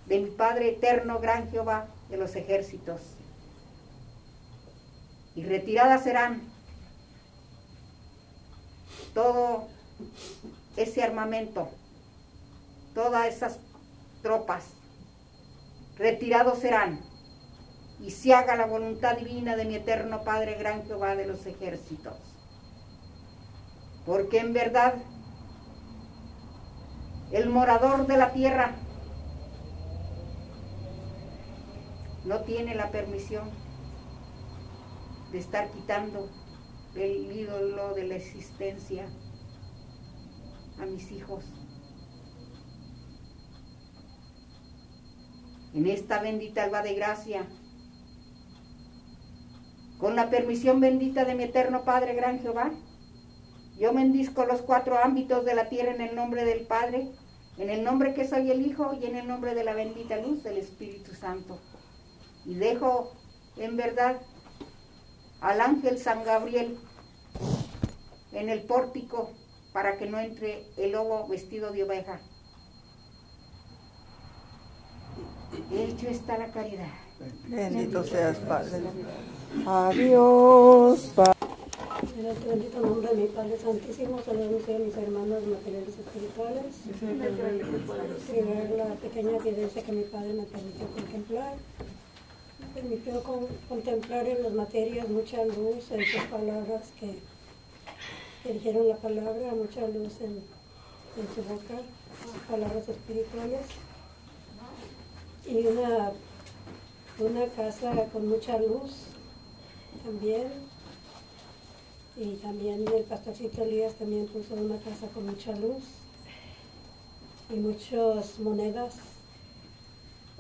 de mi Padre eterno, gran Jehová de los ejércitos. Y retiradas serán todo ese armamento, todas esas tropas, retirados serán, y se haga la voluntad divina de mi eterno Padre, gran Jehová de los ejércitos. Porque en verdad, el morador de la tierra no tiene la permisión de estar quitando el ídolo de la existencia a mis hijos. En esta bendita alba de gracia, con la permisión bendita de mi eterno Padre, gran Jehová, yo bendisco los cuatro ámbitos de la tierra en el nombre del Padre, en el nombre que soy el Hijo y en el nombre de la bendita luz del Espíritu Santo. Y dejo en verdad al ángel San Gabriel en el pórtico para que no entre el lobo vestido de oveja. Hecho está la caridad. Bendito seas, Padre. Adiós, Padre. En el bendito nombre de mi Padre Santísimo, saludos a mis hermanos materiales espirituales. Y ver la pequeña evidencia que mi Padre me permitió contemplar. Me permitió con- contemplar en las materias mucha luz en sus palabras que, que dijeron la palabra, mucha luz en, en su boca, palabras espirituales. Y una, una casa con mucha luz también. Y también el pastorcito Elías también puso una casa con mucha luz y muchas monedas,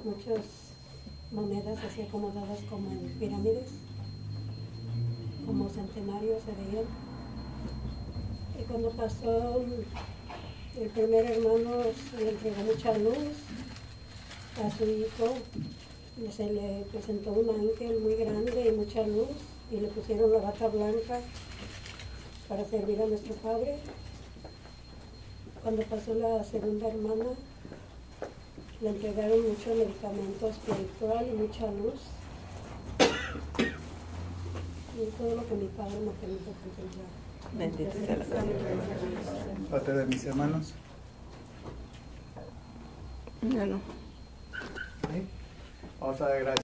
muchas monedas así acomodadas como en pirámides, como centenarios se veían. Y cuando pasó el primer hermano le entregó mucha luz a su hijo y se le presentó un ángel muy grande y mucha luz y le pusieron la bata blanca para servir a nuestro Padre. Cuando pasó la segunda hermana, le entregaron mucho medicamento espiritual y mucha luz. Y todo lo que mi Padre me permite contemplar. Bendito sea la Padre. De mis hermanos. Ya no. Vamos a dar gracias.